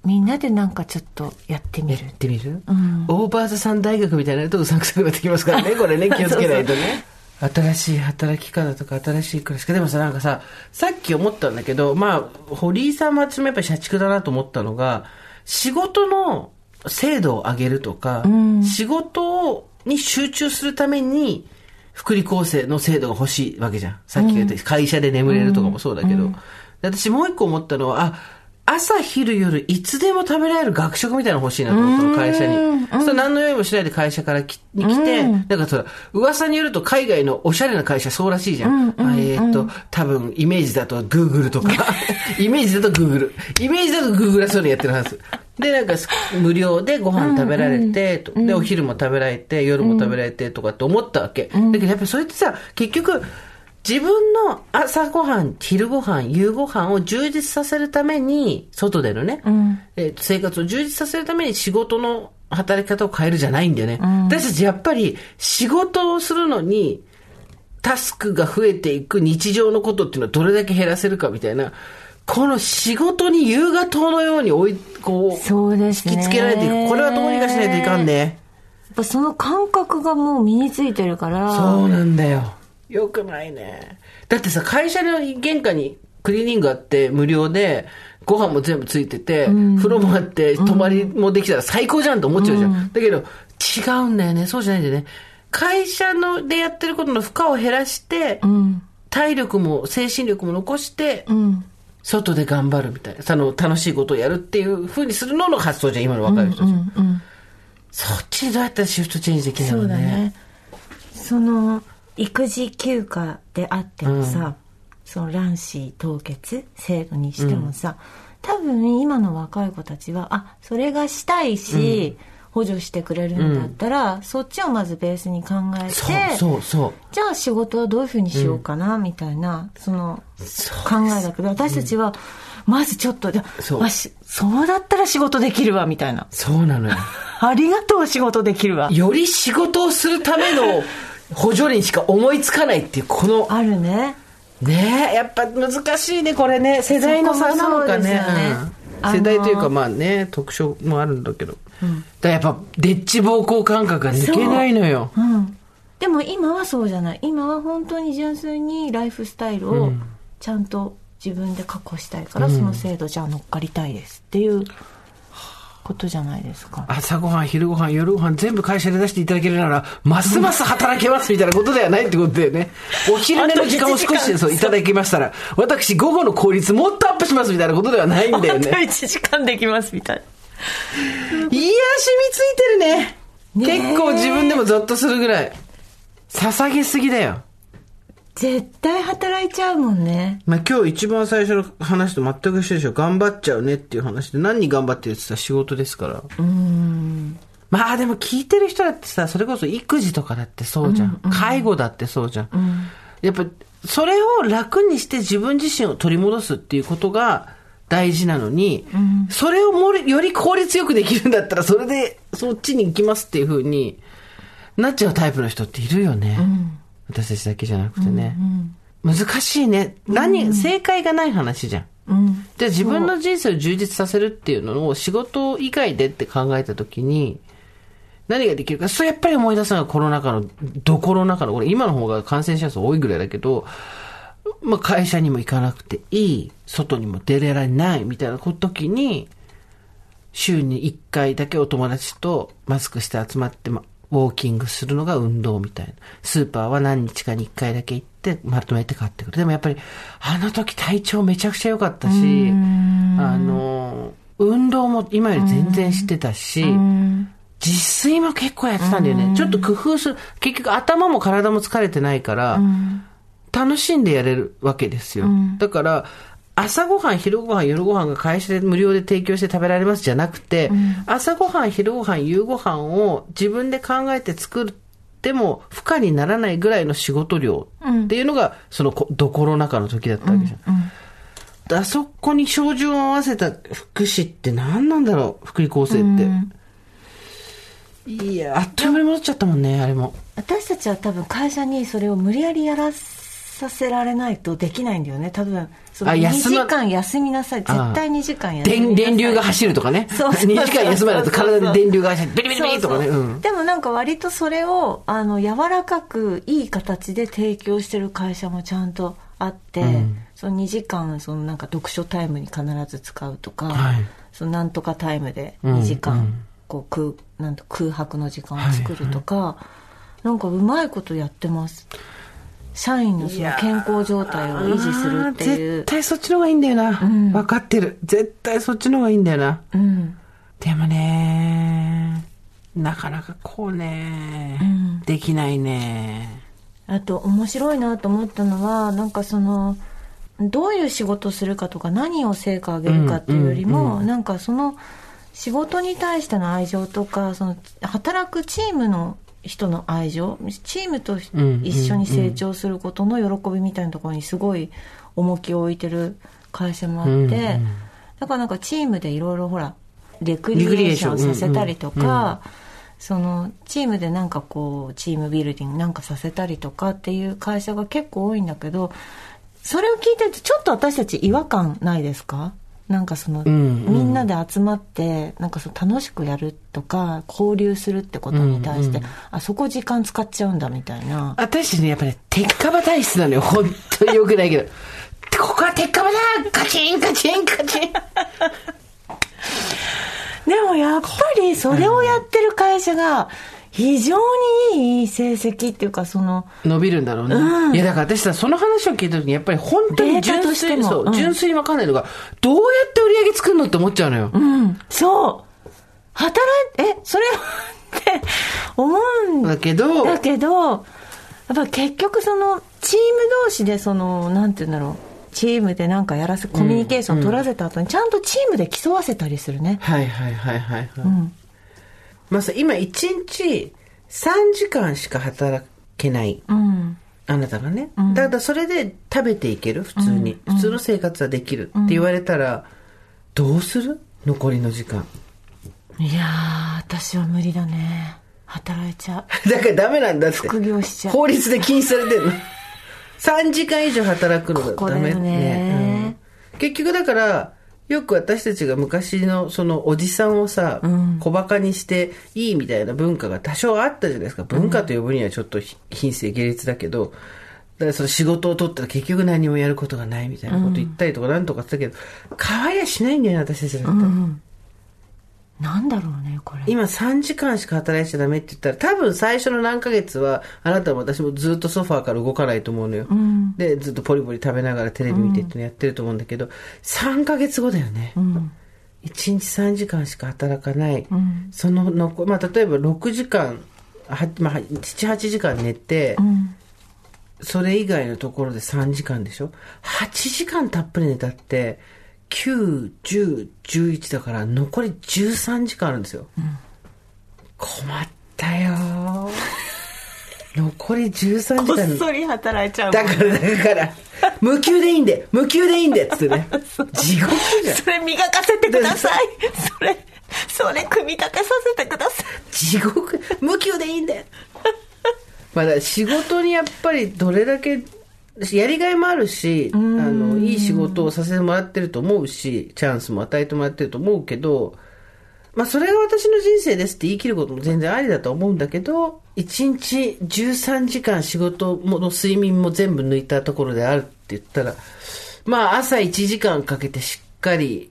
みんなでなんかちょっとやってみる。
やっ。てみる、
ん。
オーバーザさん大学みたいになるとうさんくさくなってきますからね これね気をつけないとね。新しい働き方とか新しい暮らし方でもさなんかささっき思ったんだけどまあ堀井さんも私もやっぱり社畜だなと思ったのが仕事の精度を上げるとか、仕事に集中するために福利厚生の制度が欲しいわけじゃん。さっき言った会社で眠れるとかもそうだけど。で私もう一個思ったのは、あ、朝昼夜いつでも食べられる学食みたいなの欲しいなと思ったの、会社に。そしたら何の用意もしないで会社からきに来て、なんかそら、噂によると海外のおしゃれな会社そうらしいじゃん。あえっ、と、多分イメージだと Google とか、イメージだと Google。イメージだと Google はそういうのやってるはず。で、なんか無料でご飯食べられて、とで、お昼も食べられて、夜も食べられてとかって思ったわけ。だけどやっぱりそれってさ、結局、自分の朝ごはん、昼ごはん、夕ごはんを充実させるために、外でのね、えー生活を充実させるために仕事の働き方を変えるじゃないんだよね。私たちやっぱり仕事をするのに、タスクが増えていく日常のことっていうのはどれだけ減らせるかみたいな、この仕事に夕方のように追い、こう、
そう
引きつけられていく。これはどうにかしないといかんね。
やっぱその感覚がもう身についてるから。
そうなんだよ。よくないね。だってさ、会社の玄関にクリーニングあって無料で、ご飯も全部ついてて、風呂もあって、泊まりもできたら最高じゃんと思っちゃうじゃん。だけど、違うんだよね。そうじゃないんだよね。会社のでやってることの負荷を減らして、
うん。
体力も精神力も残して、
うん。
外で頑張るみたいな。その楽しいことをやるっていう風にするのの発想じゃん、今の若い人たち。
うん。うん。
そっちにどうやったらシフトチェンジできる
そう
のね。
だね。その、育児休暇であってもさ、その卵子凍結制度にしてもさ、多分今の若い子たちは、あ、それがしたいし、補助してくれるんだったら、そっちをまずベースに考えて、
そうそうそう。
じゃあ仕事はどういうふうにしようかな、みたいな、その考えだけど、私たちは、まずちょっと、じゃ
そう
あしそうだったら仕事できるわ、みたいな。
そうなのよ。
ありがとう、仕事できるわ。
より仕事をするための補助輪しか思いつかないっていう、この、
あるね。
ねえ、やっぱ難しいね、これね。世代の差なのかね。
ね
うん世代というか、まあね、特徴もあるんだけど。だからやっぱ、デッチ暴行感覚が抜けないのよ。
うん。でも今はそうじゃない。今は本当に純粋にライフスタイルをちゃんと自分で確保したいから、その制度じゃあ乗っかりたいですっていうことじゃないですか。
朝ごはん、昼ごはん、夜ごはん全部会社で出していただけるなら、ますます働けますみたいなことではないってことだよね。お昼寝の時間を少しそういただきましたら、私午後の効率もっとアップしますみたいなことではないんだよね。
1時間できますみたいな。
いや、染みついてるね。結構自分でもゾッとするぐらい。捧げすぎだよ。
絶対働いちゃうもんね。
まあ、今日一番最初の話と全く一緒でしょ。頑張っちゃうねっていう話で、何に頑張ってるって言ったら仕事ですから。まあでも聞いてる人だってさ、それこそ育児とかだってそうじゃん。介護だってそうじゃん。やっぱ、それを楽にして自分自身を取り戻すっていうことが大事なのに、それをもりより効率よくできるんだったら、それでそっちに行きますっていう風になっちゃうタイプの人っているよね。私たちだけじゃなくてね。難しいね。何、正解がない話じゃん。
うん。
じゃあ自分の人生を充実させるっていうのを仕事以外でって考えたときに、何ができるか、それやっぱり思い出すのがコロナ禍の、どコロナ禍の、これ今の方が感染者数多いぐらいだけど、まあ会社にも行かなくていい、外にも出られないみたいな時に、週に1回だけお友達とマスクして集まって、ま、ウォーキングするのが運動みたいな。スーパーは何日かに1回だけ行って、まとめて買ってくる。でもやっぱり、あの時体調めちゃくちゃ良かったし、あの、運動も今より全然してたし、自炊も結構やってたんだよね。ちょっと工夫する。結局頭も体も疲れてないから、楽しんでやれるわけですよ。だから、朝ごはん、昼ごはん、夜ごはんが会社で無料で提供して食べられますじゃなくて、朝ごはん、昼ごはん、夕ごはんを自分で考えて作っても負荷にならないぐらいの仕事量っていうのが、そのこどコロナ禍の時だったわけじゃん。あそこに照準を合わせた福祉って何なんだろう福利厚生って。いや、あっという間に戻っちゃったもんね、あれも。
私たちは多分会社にそれを無理やりやらさせられないとできないんだよね。多分その2
あ休ま
時間休みなさい。絶対2時間休みなさい。
電電流が走るとかね。
そうそうそう
2時間休まないと体で電流が走る。ビリビリビリとかね。
そう
ん。
でもなんか割とそれをあの柔らかくいい形で提供してる会社もちゃんとあって、その2時間そのなんか読書タイムに必ず使うとか、
はい。
そのなんとかタイムで
うん
2時間、
うん
こう空なんと空白の時間を作るとか、なんかうまいことやってます社員のその健康状態を維持するっていう
絶対そっちの方がいいんだよな。
ん
分かってる。絶対そっちの方がいいんだよな。
うん
でもね、なかなかこうね、
ん
できないね。
あと面白いなと思ったのはなんかそのどういう仕事をするかとか何を成果を上げるかっていうよりも、なんかその仕事に対しての愛情とかその働くチームの人の愛情チームと
うん
一緒に成長することの喜びみたいなところにすごい重きを置いてる会社もあって、
うんうん。
だからなんかチームでいろいろほらレクリエーション
レクリエーション
させたりとか、そのチームでなんかこうチームビルディングなんかさせたりとかっていう会社が結構多いんだけどそれを聞いてるとちょっと私たち違和感ないですか？なんかその、
んうん
みんなで集まってなんかその楽しくやるとか交流するってことに対して、あそこ時間使っちゃうんだみたいな
私ね、やっぱり、ね、鉄火場体質なのよ。本当に良くないけど。ここは鉄火場だカチンカチンカチン
でもやっぱりそれをやってる会社が非常にいい成績っていうかその
伸びるんだろうね。
うん。
いや、だから私さ、その話を聞いた時に、やっぱり本当に純粋に、そう、
うん。
純粋にわかんないのが、どうやって売り上げ作るのって思っちゃうのよ。
うん。そう。働いえそれって思うん
だけど、
だけどやっぱ結局そのチーム同士でそのなんて言うんだろう。チームでなんかやらせコミュニケーション取らせた後にちゃんとチームで競わせたりするね、
はいはいはいはい、はい。
うん、
まあさ、今1日3時間しか働けない。
うん。
あなたがね。だからそれで食べていける。普通に、普通の生活はできる。って言われたら、どうする？残りの時間。
いやー私は無理だね。働いちゃう。
だからダメなんだって。
副業しちゃう。
法律で禁止されてるの。3時間以上働くのが
ここ
ダメ
ね。
うん。結局だから、よく私たちが昔のそのおじさんをさ、小馬鹿にしていいみたいな文化が多少あったじゃないですか。文化と呼ぶにはちょっとひ品性下劣だけど、だからその仕事を取ったら結局何もやることがないみたいなこと言ったりとかなんとかしたけど、変わりはしないんだよね、私たちだって。
なんだろうねこれ。
今3時間しか働いちゃダメって言ったら多分最初の何ヶ月はあなたも私もずっとソファーから動かないと思うのよ、でずっとポリポリ食べながらテレビ見てってやってると思うんだけど、3ヶ月後だよね、
うん。
1日3時間しか働かない、その残まあ、例えば6時間はまあ、78時間寝て、
うん。
それ以外のところで3時間でしょ？8時間たっぷり寝たって9、10、11だから残り13時間あるんですよ。困ったよ残り13時間。
こっそり働いちゃう
だから、だから、無給でいいんで、無給でいいんで、つってね。地獄じゃん。
それ磨かせてくださいそれそれ組み立てさせてください
地獄、無給でいいんで。まあだ仕事にやっぱりどれだけ、やりがいもあるし、あの、いい仕事をさせてもらってると思うし、チャンスも与えてもらってると思うけど、まあそれが私の人生ですって言い切ることも全然ありだと思うんだけど、1日13時間仕事もの睡眠も全部抜いたところであるって言ったら、まあ朝1時間かけてしっかり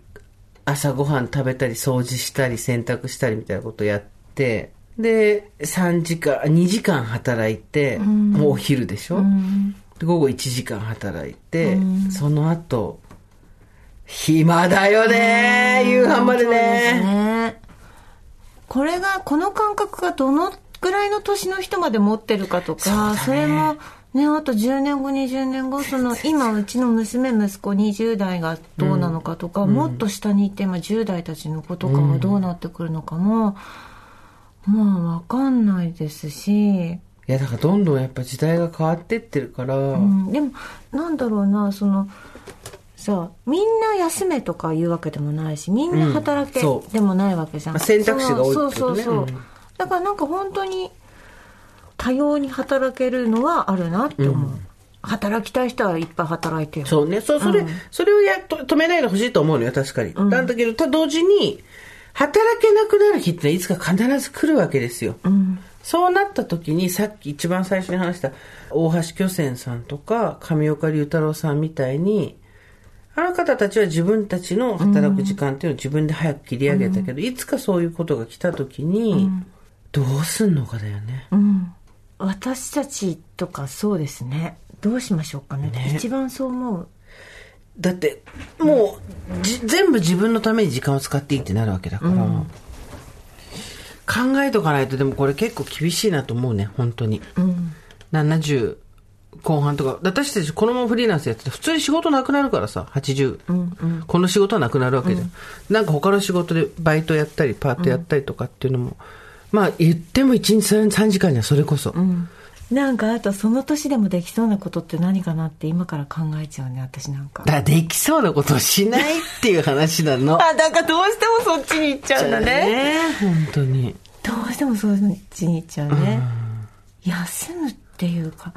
朝ごはん食べたり掃除したり洗濯したりみたいなことやって、で、3時間、2時間働いて、もうお昼でしょ、で午後1時間働いて、その後、暇だよね夕飯までね。
ね。これがこの感覚がどのぐらいの年の人まで持ってるかとかそ,、れもねあと10年後20年後その今うちの娘息子20代がどうなのかとか、もっと下に行って今10代たちの子とかもどうなってくるのかも、まあ分かんないですし、
いや、だからどんどんやっぱ時代が変わってってるから、
うん、でもなんだろうなそのさみんな休めとか言うわけでもないしみんな働けでもないわけじゃん、
まあ選択肢が多いってことね。
そうそうそう、
うん。
だからなんか本当に多様に働けるのはあるなって思う、働きたい人はいっぱい働いてよ
そうね。そう、それ、それをやっと止めないでほしいと思うのよ、確かに。なん。だけど、と同時に、働けなくなる日っていつか必ず来るわけですよ。
うん
そうなった時に、さっき一番最初に話した、大橋巨泉さんとか、上岡龍太郎さんみたいに、あの方たちは自分たちの働く時間っていうのを自分で早く切り上げたけど、いつかそういうことが来た時に、どうすんのかだよね。
うん。私たちとかそうですね。どうしましょうかね。一番そう思う。
だって、もう、じ全部自分のために時間を使っていいってなるわけだから、考えとかないと、でもこれ結構厳しいなと思うね、本当に。70後半とか、私たちこのままフリーランスやってて、普通に仕事なくなるからさ、80。この仕事はなくなるわけじゃん。なんか他の仕事でバイトやったり、パートやったりとかっていうのも、まあ言っても1日 3, 3時間じゃんそれこそ。
なんかあとその年でもできそうなことって何かなって今から考えちゃうね私なんか
だできそうなことをしないっていう話なの。
あだからどうしてもそっちに行っちゃうんだね
ね本当に。
どうしてもそっちに行っちゃうね、休むっていうか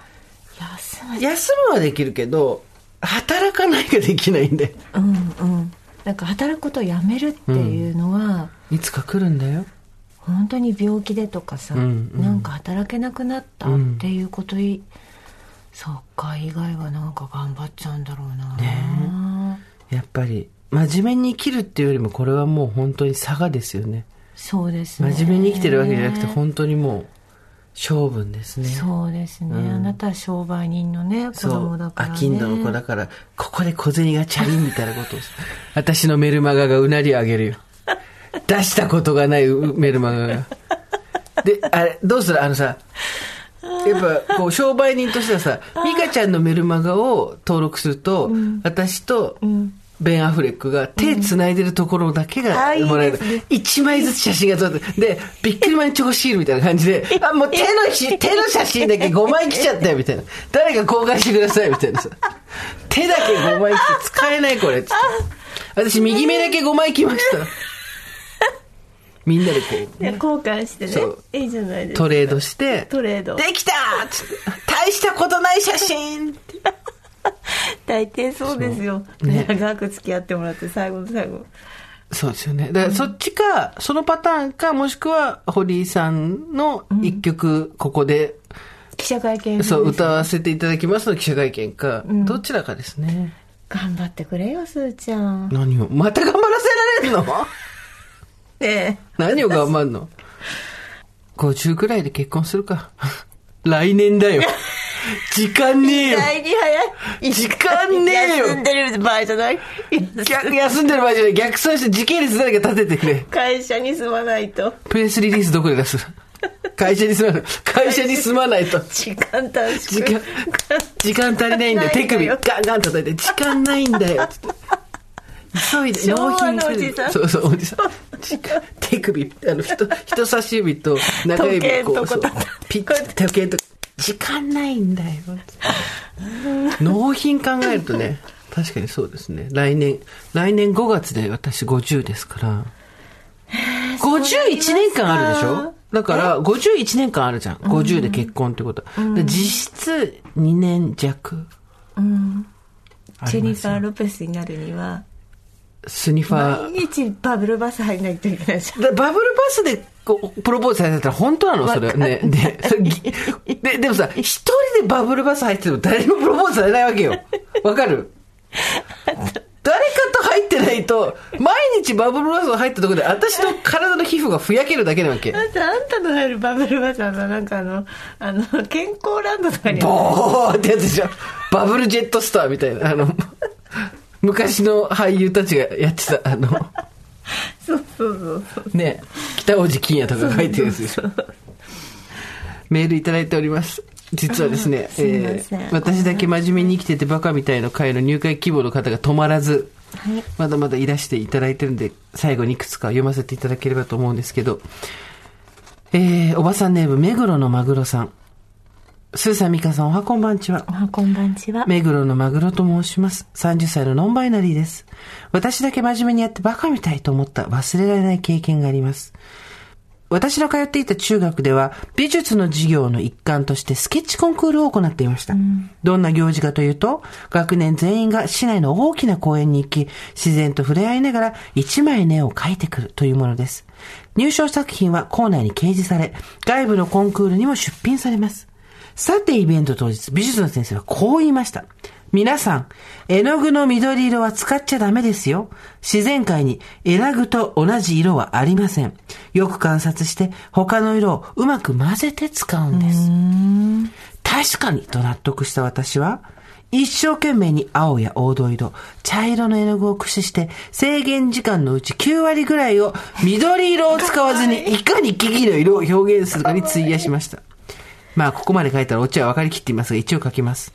休む
休むはできるけど、働かないができないんで。
うんうんなんか働くことをやめるっていうのは、
いつか来るんだよ。
本当に病気でとかさ、
うんうん
なんか働けなくなったっていうことい、そっか以外はなんか頑張っちゃうんだろうな、
やっぱり、真面目に生きるっていうよりも、これはもう本当に差がですよね。
そうですね
真面目に生きてるわけじゃなくて、本当にもう、性分ですね。
そうですね、あなたは商売人のね子
そう
供だ。から、ね、
アキンドの子だから、ここで小銭がチャリンみたいなことを。私のメルマガがうなりを上げるよ。出したことがないメルマガが。で、あれ、どうする？あのさ、やっぱ、こう、商売人としてはさ、ミカちゃんのメルマガを登録すると、私と、ベン・アフレックが手繋いでるところだけがもらえる
ですね。
一枚ずつ写真が撮って、で、ビックリマンチョコシールみたいな感じで、あ、もう手のし、手の写真だけ5枚来ちゃったよ、みたいな。誰か交換してください、みたいなさ。手だけ5枚来て使えない、これ。私、右目だけ5枚来ました。みんなでこう、
で交換してね。いいじゃないですか。
トレードして、
トレード。
できたーっつって、大したことない写真。
大抵そうですよ、
ね。
長く付き合ってもらって最後の最後。
そうですよね。だからそっちか、そのパターンか、もしくは、堀井さんの一曲、ここで、
記者会見。
そう、歌わせていただきますの記者会見か、どちらかですね。
頑張ってくれよすーちゃん。ね
何を？また頑張らせられるの？
え
何を頑張んの ?50 くらいで結婚するか。来年だよ。時間ねえよ。
第二早い
時間ねえよ
休んでる場合じゃない？
逆休んでる場合じゃない。逆算して時系列誰か立ててくれ。
会社に住まないと
プレスリリースどこで出す？会社に住まない。会社に住まないと。
時間短縮
時間、時間足りないんだよ。手首ガンガン叩いて、時間ないんだよ。急いで、納品
おじさん
そうそう、おじさん。時間手首、あの、人、人差し指と中指こう、そうピッ、時計と、時間ないんだよ。納品考えるとね、確かにそうですね。来年、来年5月で私50ですから。51年間あるでしょ？だから、51年間あるじゃん。50で結婚ってこと。で実質2年弱。
ジェニファー・ロペスになるには
スニファー。
毎日バブルバス入んないといけないじゃん
でバブルバスでこうプロポーズされてたら本当なのそれ。ね。で、で、でもさ、一人でバブルバス入ってても誰にもプロポーズされないわけよ。わかる？誰かと入ってないと、毎日バブルバスが入ったところで、私の体の皮膚がふやけるだけなわけ。
だってあんたの入るバブルバスはさなんかあのあの健康ランドとかに
ボーってやつでしょ。バブルジェットスターみたいな。あの、昔の俳優たちがやってた、あの、
そうそうそうそう。
ね、北大路欣也とか書いてるやつでしょ。メールいただいております。実はですね、
すいません。
ー私だけ真面目に生きててバカみたいの会の入会希望の方が止まらず、
はい。
まだまだいらしていただいてるんで、最後にいくつか読ませていただければと思うんですけど、えー、おばさんネーム、目黒のマグロさん。スーさん、ミカさん、おはこんばんちは。
あこんばんちは
目黒のマグロと申します。30歳のノンバイナリーです。私だけ真面目にやってバカみたいと思った忘れられない経験があります。私の通っていた中学では美術の授業の一環としてスケッチコンクールを行っていました。どんな行事かというと、学年全員が市内の大きな公園に行き、自然と触れ合いながら一枚絵を描いてくるというものです。入賞作品は校内に掲示され、外部のコンクールにも出品されます。さてイベント当日、美術の先生はこう言いました。皆さん、絵の具の緑色は使っちゃダメですよ。自然界に絵の具と同じ色はありません。よく観察して他の色をうまく混ぜて使うんです。確かにと納得した私は、一生懸命に青や黄土色、茶色の絵の具を駆使して制限時間のうち9割ぐらいを緑色を使わずにいかに木々の色を表現するかに費やしました。まあ、ここまで書いたらオチは分かりきっていますが、一応書きます。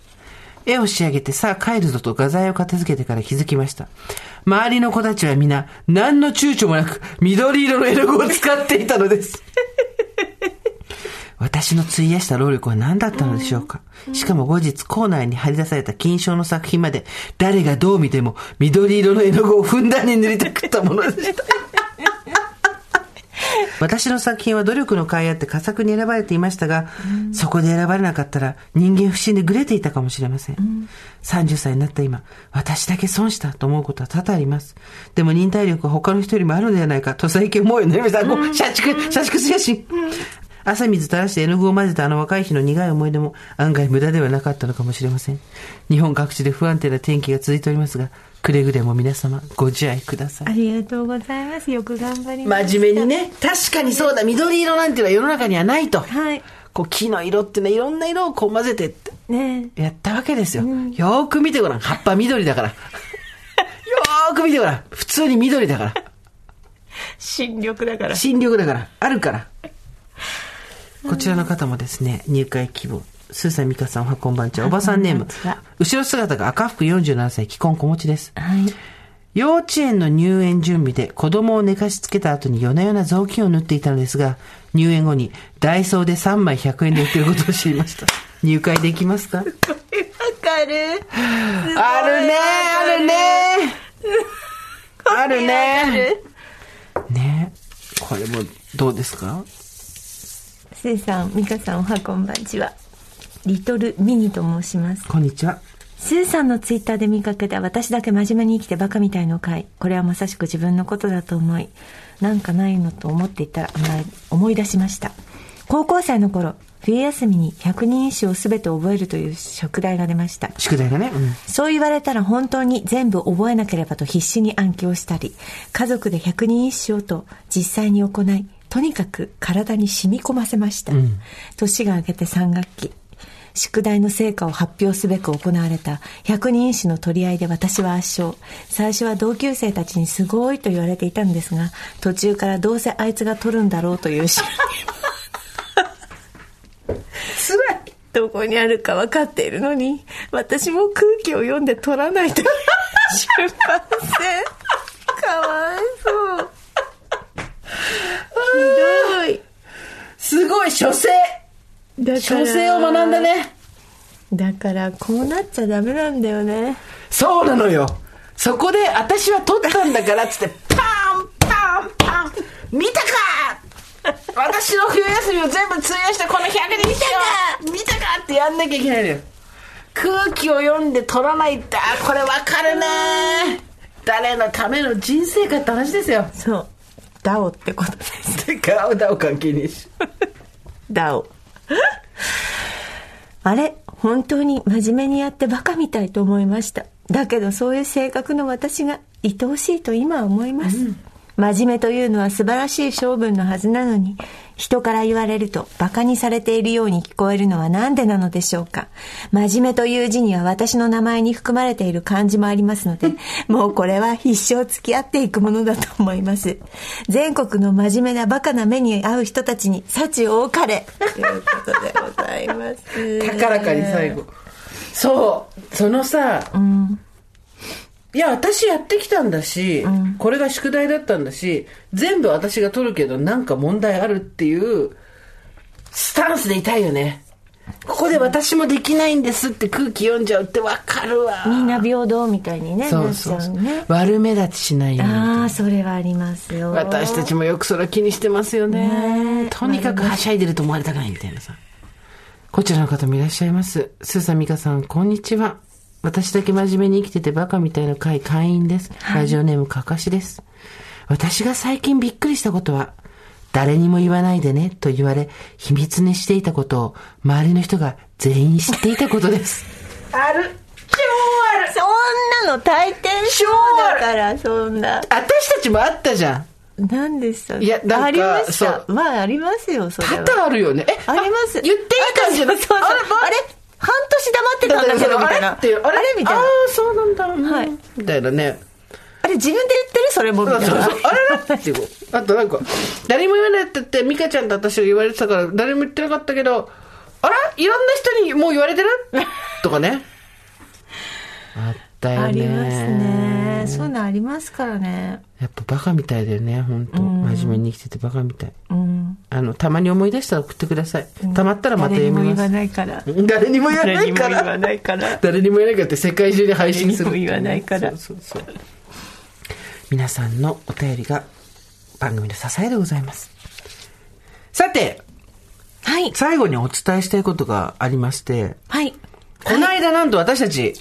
絵を仕上げてさあ帰るぞと画材を片付けてから気づきました。周りの子たちは皆、何の躊躇もなく、緑色の絵の具を使っていたのです。私の費やした労力は何だったのでしょうか、しかも後日校内に貼り出された金賞の作品まで誰がどう見ても緑色の絵の具をふんだんに塗りたくったものでした。私の作品は努力の甲斐あって佳作に選ばれていましたが、そこで選ばれなかったら人間不信でグレていたかもしれません。30歳になった今、私だけ損したと思うことは多々あります。でも忍耐力は他の人よりもあるのではないかと最近思うようになりました。こう社畜、社畜精神。朝水垂らして絵の具を混ぜたあの若い日の苦い思い出も案外無駄ではなかったのかもしれません。日本各地で不安定な天気が続いておりますが、くれぐれも皆様ご自愛ください
あ。りがとうございますよく頑張りました
真面目にね、確かにそうだ、緑色なんていうのは世の中にはないと。
はい
こう木の色ってね、いろんな色をこう混ぜてって
ね
やったわけですよ。よーく見てごらん。葉っぱ緑だから。よーく見てごらん。普通に緑だから。
新緑だから
新緑だから。あるから。こちらの方もですね、入会希望。スーさん、ミカさん、おはこんばんちは。おばさんネーム。後ろ姿が赤服47歳、既婚子持ちです。
はい
幼稚園の入園準備で子供を寝かしつけた後に夜な夜な雑巾を縫っていたのですが、入園後にダイソーで3枚100円で売ってることを知りました。入会できますか？
わかる
あるねあるねあるねねこれもどうですか？
せいさん美香さんおはこんばんちはリトルミニと申します
こんにちは。
スーさんのツイッターで見かけた私だけ真面目に生きてバカみたいの回。これはまさしく自分のことだと思い、なんかないのと思っていたら、まあ思い出しました。高校生の頃、冬休みに百人一首を全て覚えるという宿題が出ました。
宿題がね。うん。
そう言われたら本当に全部覚えなければと必死に暗記をしたり、家族で百人一首をと実際に行い、とにかく体に染み込ませました。年が明けて3学期。宿題の成果を発表すべく行われた百人一首の取り合いで私は圧勝。最初は同級生たちにすごいと言われていたんですが、途中からどうせあいつが取るんだろうという心
つらい。
どこにあるか分かっているのに、私も空気を読んで取らないと出版線。かわいそう。ひどい。
すごい、書生書生を学んだ。ね。
だから、こうなっちゃダメなんだよね。
そうなのよ。そこで、私は取ったんだから、つって、パンパンパン見たか私の冬休みを全部費やしてこの100人一首を見たかってやんなきゃいけないのよ。空気を読んで取らないって、あ、これわかるね誰のための人生かって話ですよ。
そう。ダオってことです。
で、ガウダを関係ねえし。
ダオ。あれ？本当に真面目にやってバカみたいと思いました。だけどそういう性格の私が愛おしいと今は思います。真面目というのは素晴らしい性分のはずなのに、人から言われるとバカにされているように聞こえるのは何でなのでしょうか。真面目という字には私の名前に含まれている漢字もありますので、もうこれは一生付き合っていくものだと思います。全国の真面目なバカな目に遭う人たちに幸多かれ。ということでございます。
高らかに最後。そう。そのさ、いや、私やってきたんだし、これが宿題だったんだし、全部私が取るけどなんか問題あるっていう、スタンスでいたいよね。ここで私もできないんですって空気読んじゃうってわかるわ。
みんな平等みたいにね、
そうそうそう
ね。
悪目立ちしないように。
ああ、それはありますよ。
私たちもよくそれは気にしてますよね。
ねえ
とにかくはしゃいでると思われたくないみたいなさ。こちらの方もいらっしゃいます。スーさん、ミカさん、こんにちは。私だけ真面目に生きててバカみたいな会会員です。ラジオネームかかしです。私が最近びっくりしたことは、誰にも言わないでねと言われ、秘密にしていたことを周りの人が全員知っていたことです。ある超ある
そんなの大抵そうだから、そんな。
私たちもあったじゃん。
何でした？
いやなんか
ありまし
そ
た
う。
まあ、ありますよ、それは。
多々あるよね。え
あります。
言っていい感じじゃない
そうそうそう。あれ？半年黙ってたんだけど、みたいな。
あれ？あれ？あ
みたいな。
あそうなんだ、うん。
はい。
みたいなね。
あれ自分で言ってる？それも、みたいな。
あれ？らっていう。あとなんか誰も言わないって言って美香ちゃんと私が言われてたから誰も言ってなかったけどあら？いろんな人にもう言われてる？とかね。あ したよね。
ありますね。そういうのありますからね。
やっぱバカみたいだよね、本当真面目に生きててバカみたい。
うん。
あの、たまに思い出したら送ってください。たまったらまた
誰にも言わ
読みます。
ないから。
誰にも言わないか
誰にも言わ
ら。
ないから。
誰にも言わないからって世界中で配信する。
誰にも言わないから
そうそうそう。皆さんのお便りが番組の支えでございます。さて、
はい。
最後にお伝えしたいことがありまして、
はい。
この間なんと私たち、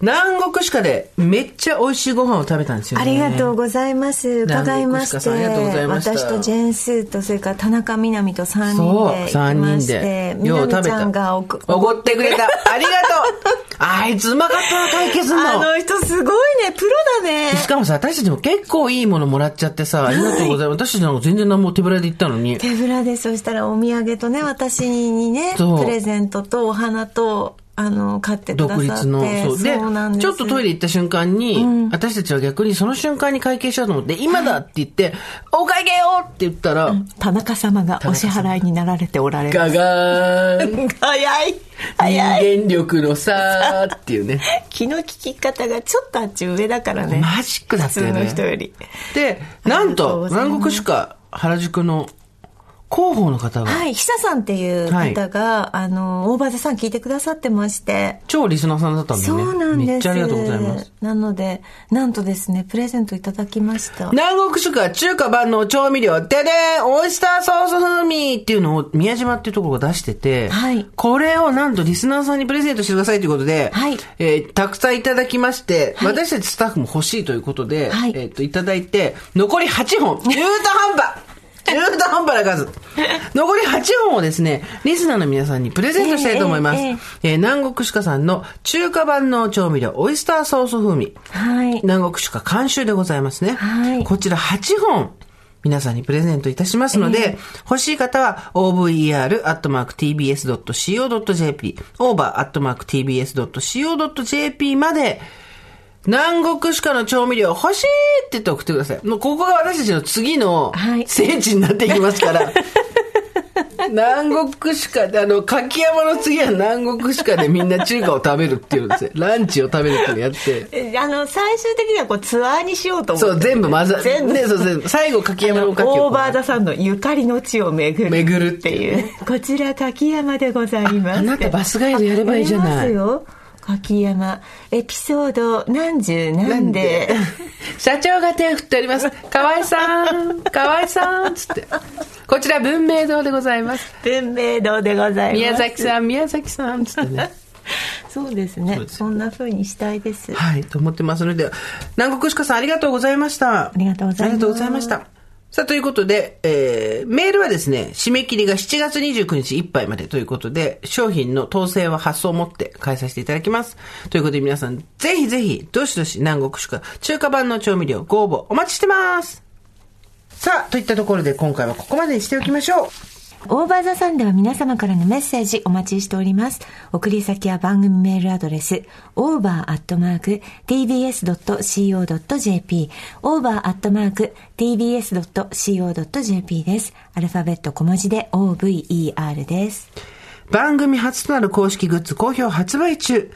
南国歯科でめっちゃ美味しいご飯を食べたんですよ
あ
ね。
りがとうございます。伺いまして。
ありがとうございました
私とジェンスーと、それから田中みなみと3人
そう、
で行き
三人で。、
み
よう食べ
なみちゃんが
た。
おく
おごってくれた。ありがとうあいつうまかったな、解決の。
あの人すごいね、プロだね。
しかもさ、私たちも結構いいものもらっちゃってさ、ありがとうございます。私たちなんか全然何も手ぶらで行ったのに。
手ぶらで、そしたらお土産とね、私にね、
そう
プレゼントとお花と、あの、買って。
独立の。そう。でちょっとトイレ行った瞬間に、私たちは逆にその瞬間に会計しようと思って、今だって言って、お会計よって言ったら、
田中様がお支払いになられておられ
ガ
ます。
ガーン。
早い早い
人間力のさーっていうね。
気の利き方がちょっとあっち上だからね。
マジックだったよね
普通の人より。
で、なん
と
南国歯科原宿の広報の方が、
はい、久さんっていう方が、あの、大場座さん聞いてくださってまして。
超リスナーさんだったんだよね。
そうなんです。
めっちゃありがとうございます。。
なので、なんとですね、プレゼントいただきました。
南国歯科中華万能調味料、ででんオイスターソース風味っていうのを宮島っていうところが出してて、
はい
これをなんとリスナーさんにプレゼントしてくださいということで、
はい
えーたくさんいただきまして、
はい
私たちスタッフも欲しいということで、
はい
えっ、と、いただいて、残り8本、中途半端中途半端な数。残り8本をですね、リスナーの皆さんにプレゼントしたいと思います。
えええ
えー南国歯科さんの中華万能調味料、オイスターソース風味。
はい。
南国歯科監修でございますね。
はい
こちら8本、皆さんにプレゼントいたしますので、欲しい方は over.tbs.co.jp、over.tbs.co.jp まで、南国歯科の調味料欲しいって言って送ってください。もうここが私たちの次の
はい
聖地になっていきますから。南国歯科で、あの、柿山の次は南国歯科でみんな中華を食べるっていうんですよ。ランチを食べるっていうのをやって。
えあの、最終的にはこうツアーにしようと思って。
そう、全部混ざ
全部
ね、そう。最後、柿山の柿を。
オーバーザさんのゆかりの地を巡る。
巡るっ
ってて
いう。
こちら柿山でございます。
あなたバスガイドやればいいじゃない
ますよ。柿山。エピソード何十何で。
社長が手を振っております。河合さん、河合さん、つって。こちら文明堂でございます。
文明堂でございます。
宮崎さん、宮崎さん、つってね。
そうですね。そんな風にしたいです。
はい、と思ってますので、南国歯科さんありがとうございました。あ
りがとうございます
ありがとうございました。さあ、ということで、えー、メールはですね、締め切りが7月29日いっぱいまでということで、商品の統制は発送をもって返させていただきます。ということで皆さん、ぜひぜひ、どしどし南国宿中華版の調味料ご応募お待ちしてます。さあ、といったところで今回はここまでにしておきましょう。
オーバーザさんでは皆様からのメッセージお待ちしております。送り先は番組メールアドレス、over.tbs.co.jp、over.tbs.co.jp です。アルファベット小文字で over です。
番組初となる公式グッズ好評発売中。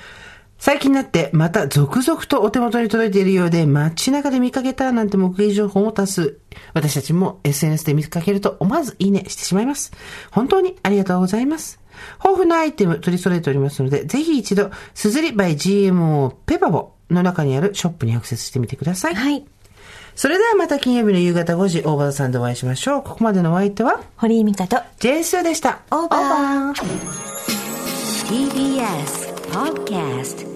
最近になってまた続々とお手元に届いているようで街中で見かけたなんて目撃情報も多数。私たちも SNS で見かけると思わずいいねしてしまいます。本当にありがとうございます。豊富なアイテム取り揃えておりますので、ぜひ一度、すずり by GMO ペパボの中にあるショップにアクセスしてみてください。
はい。
それではまた金曜日の夕方5時、大場さんでお会いしましょう。ここまでのお相手は、
堀井美香と、
ジェンスーでした。
オーバー。
TBS Podcast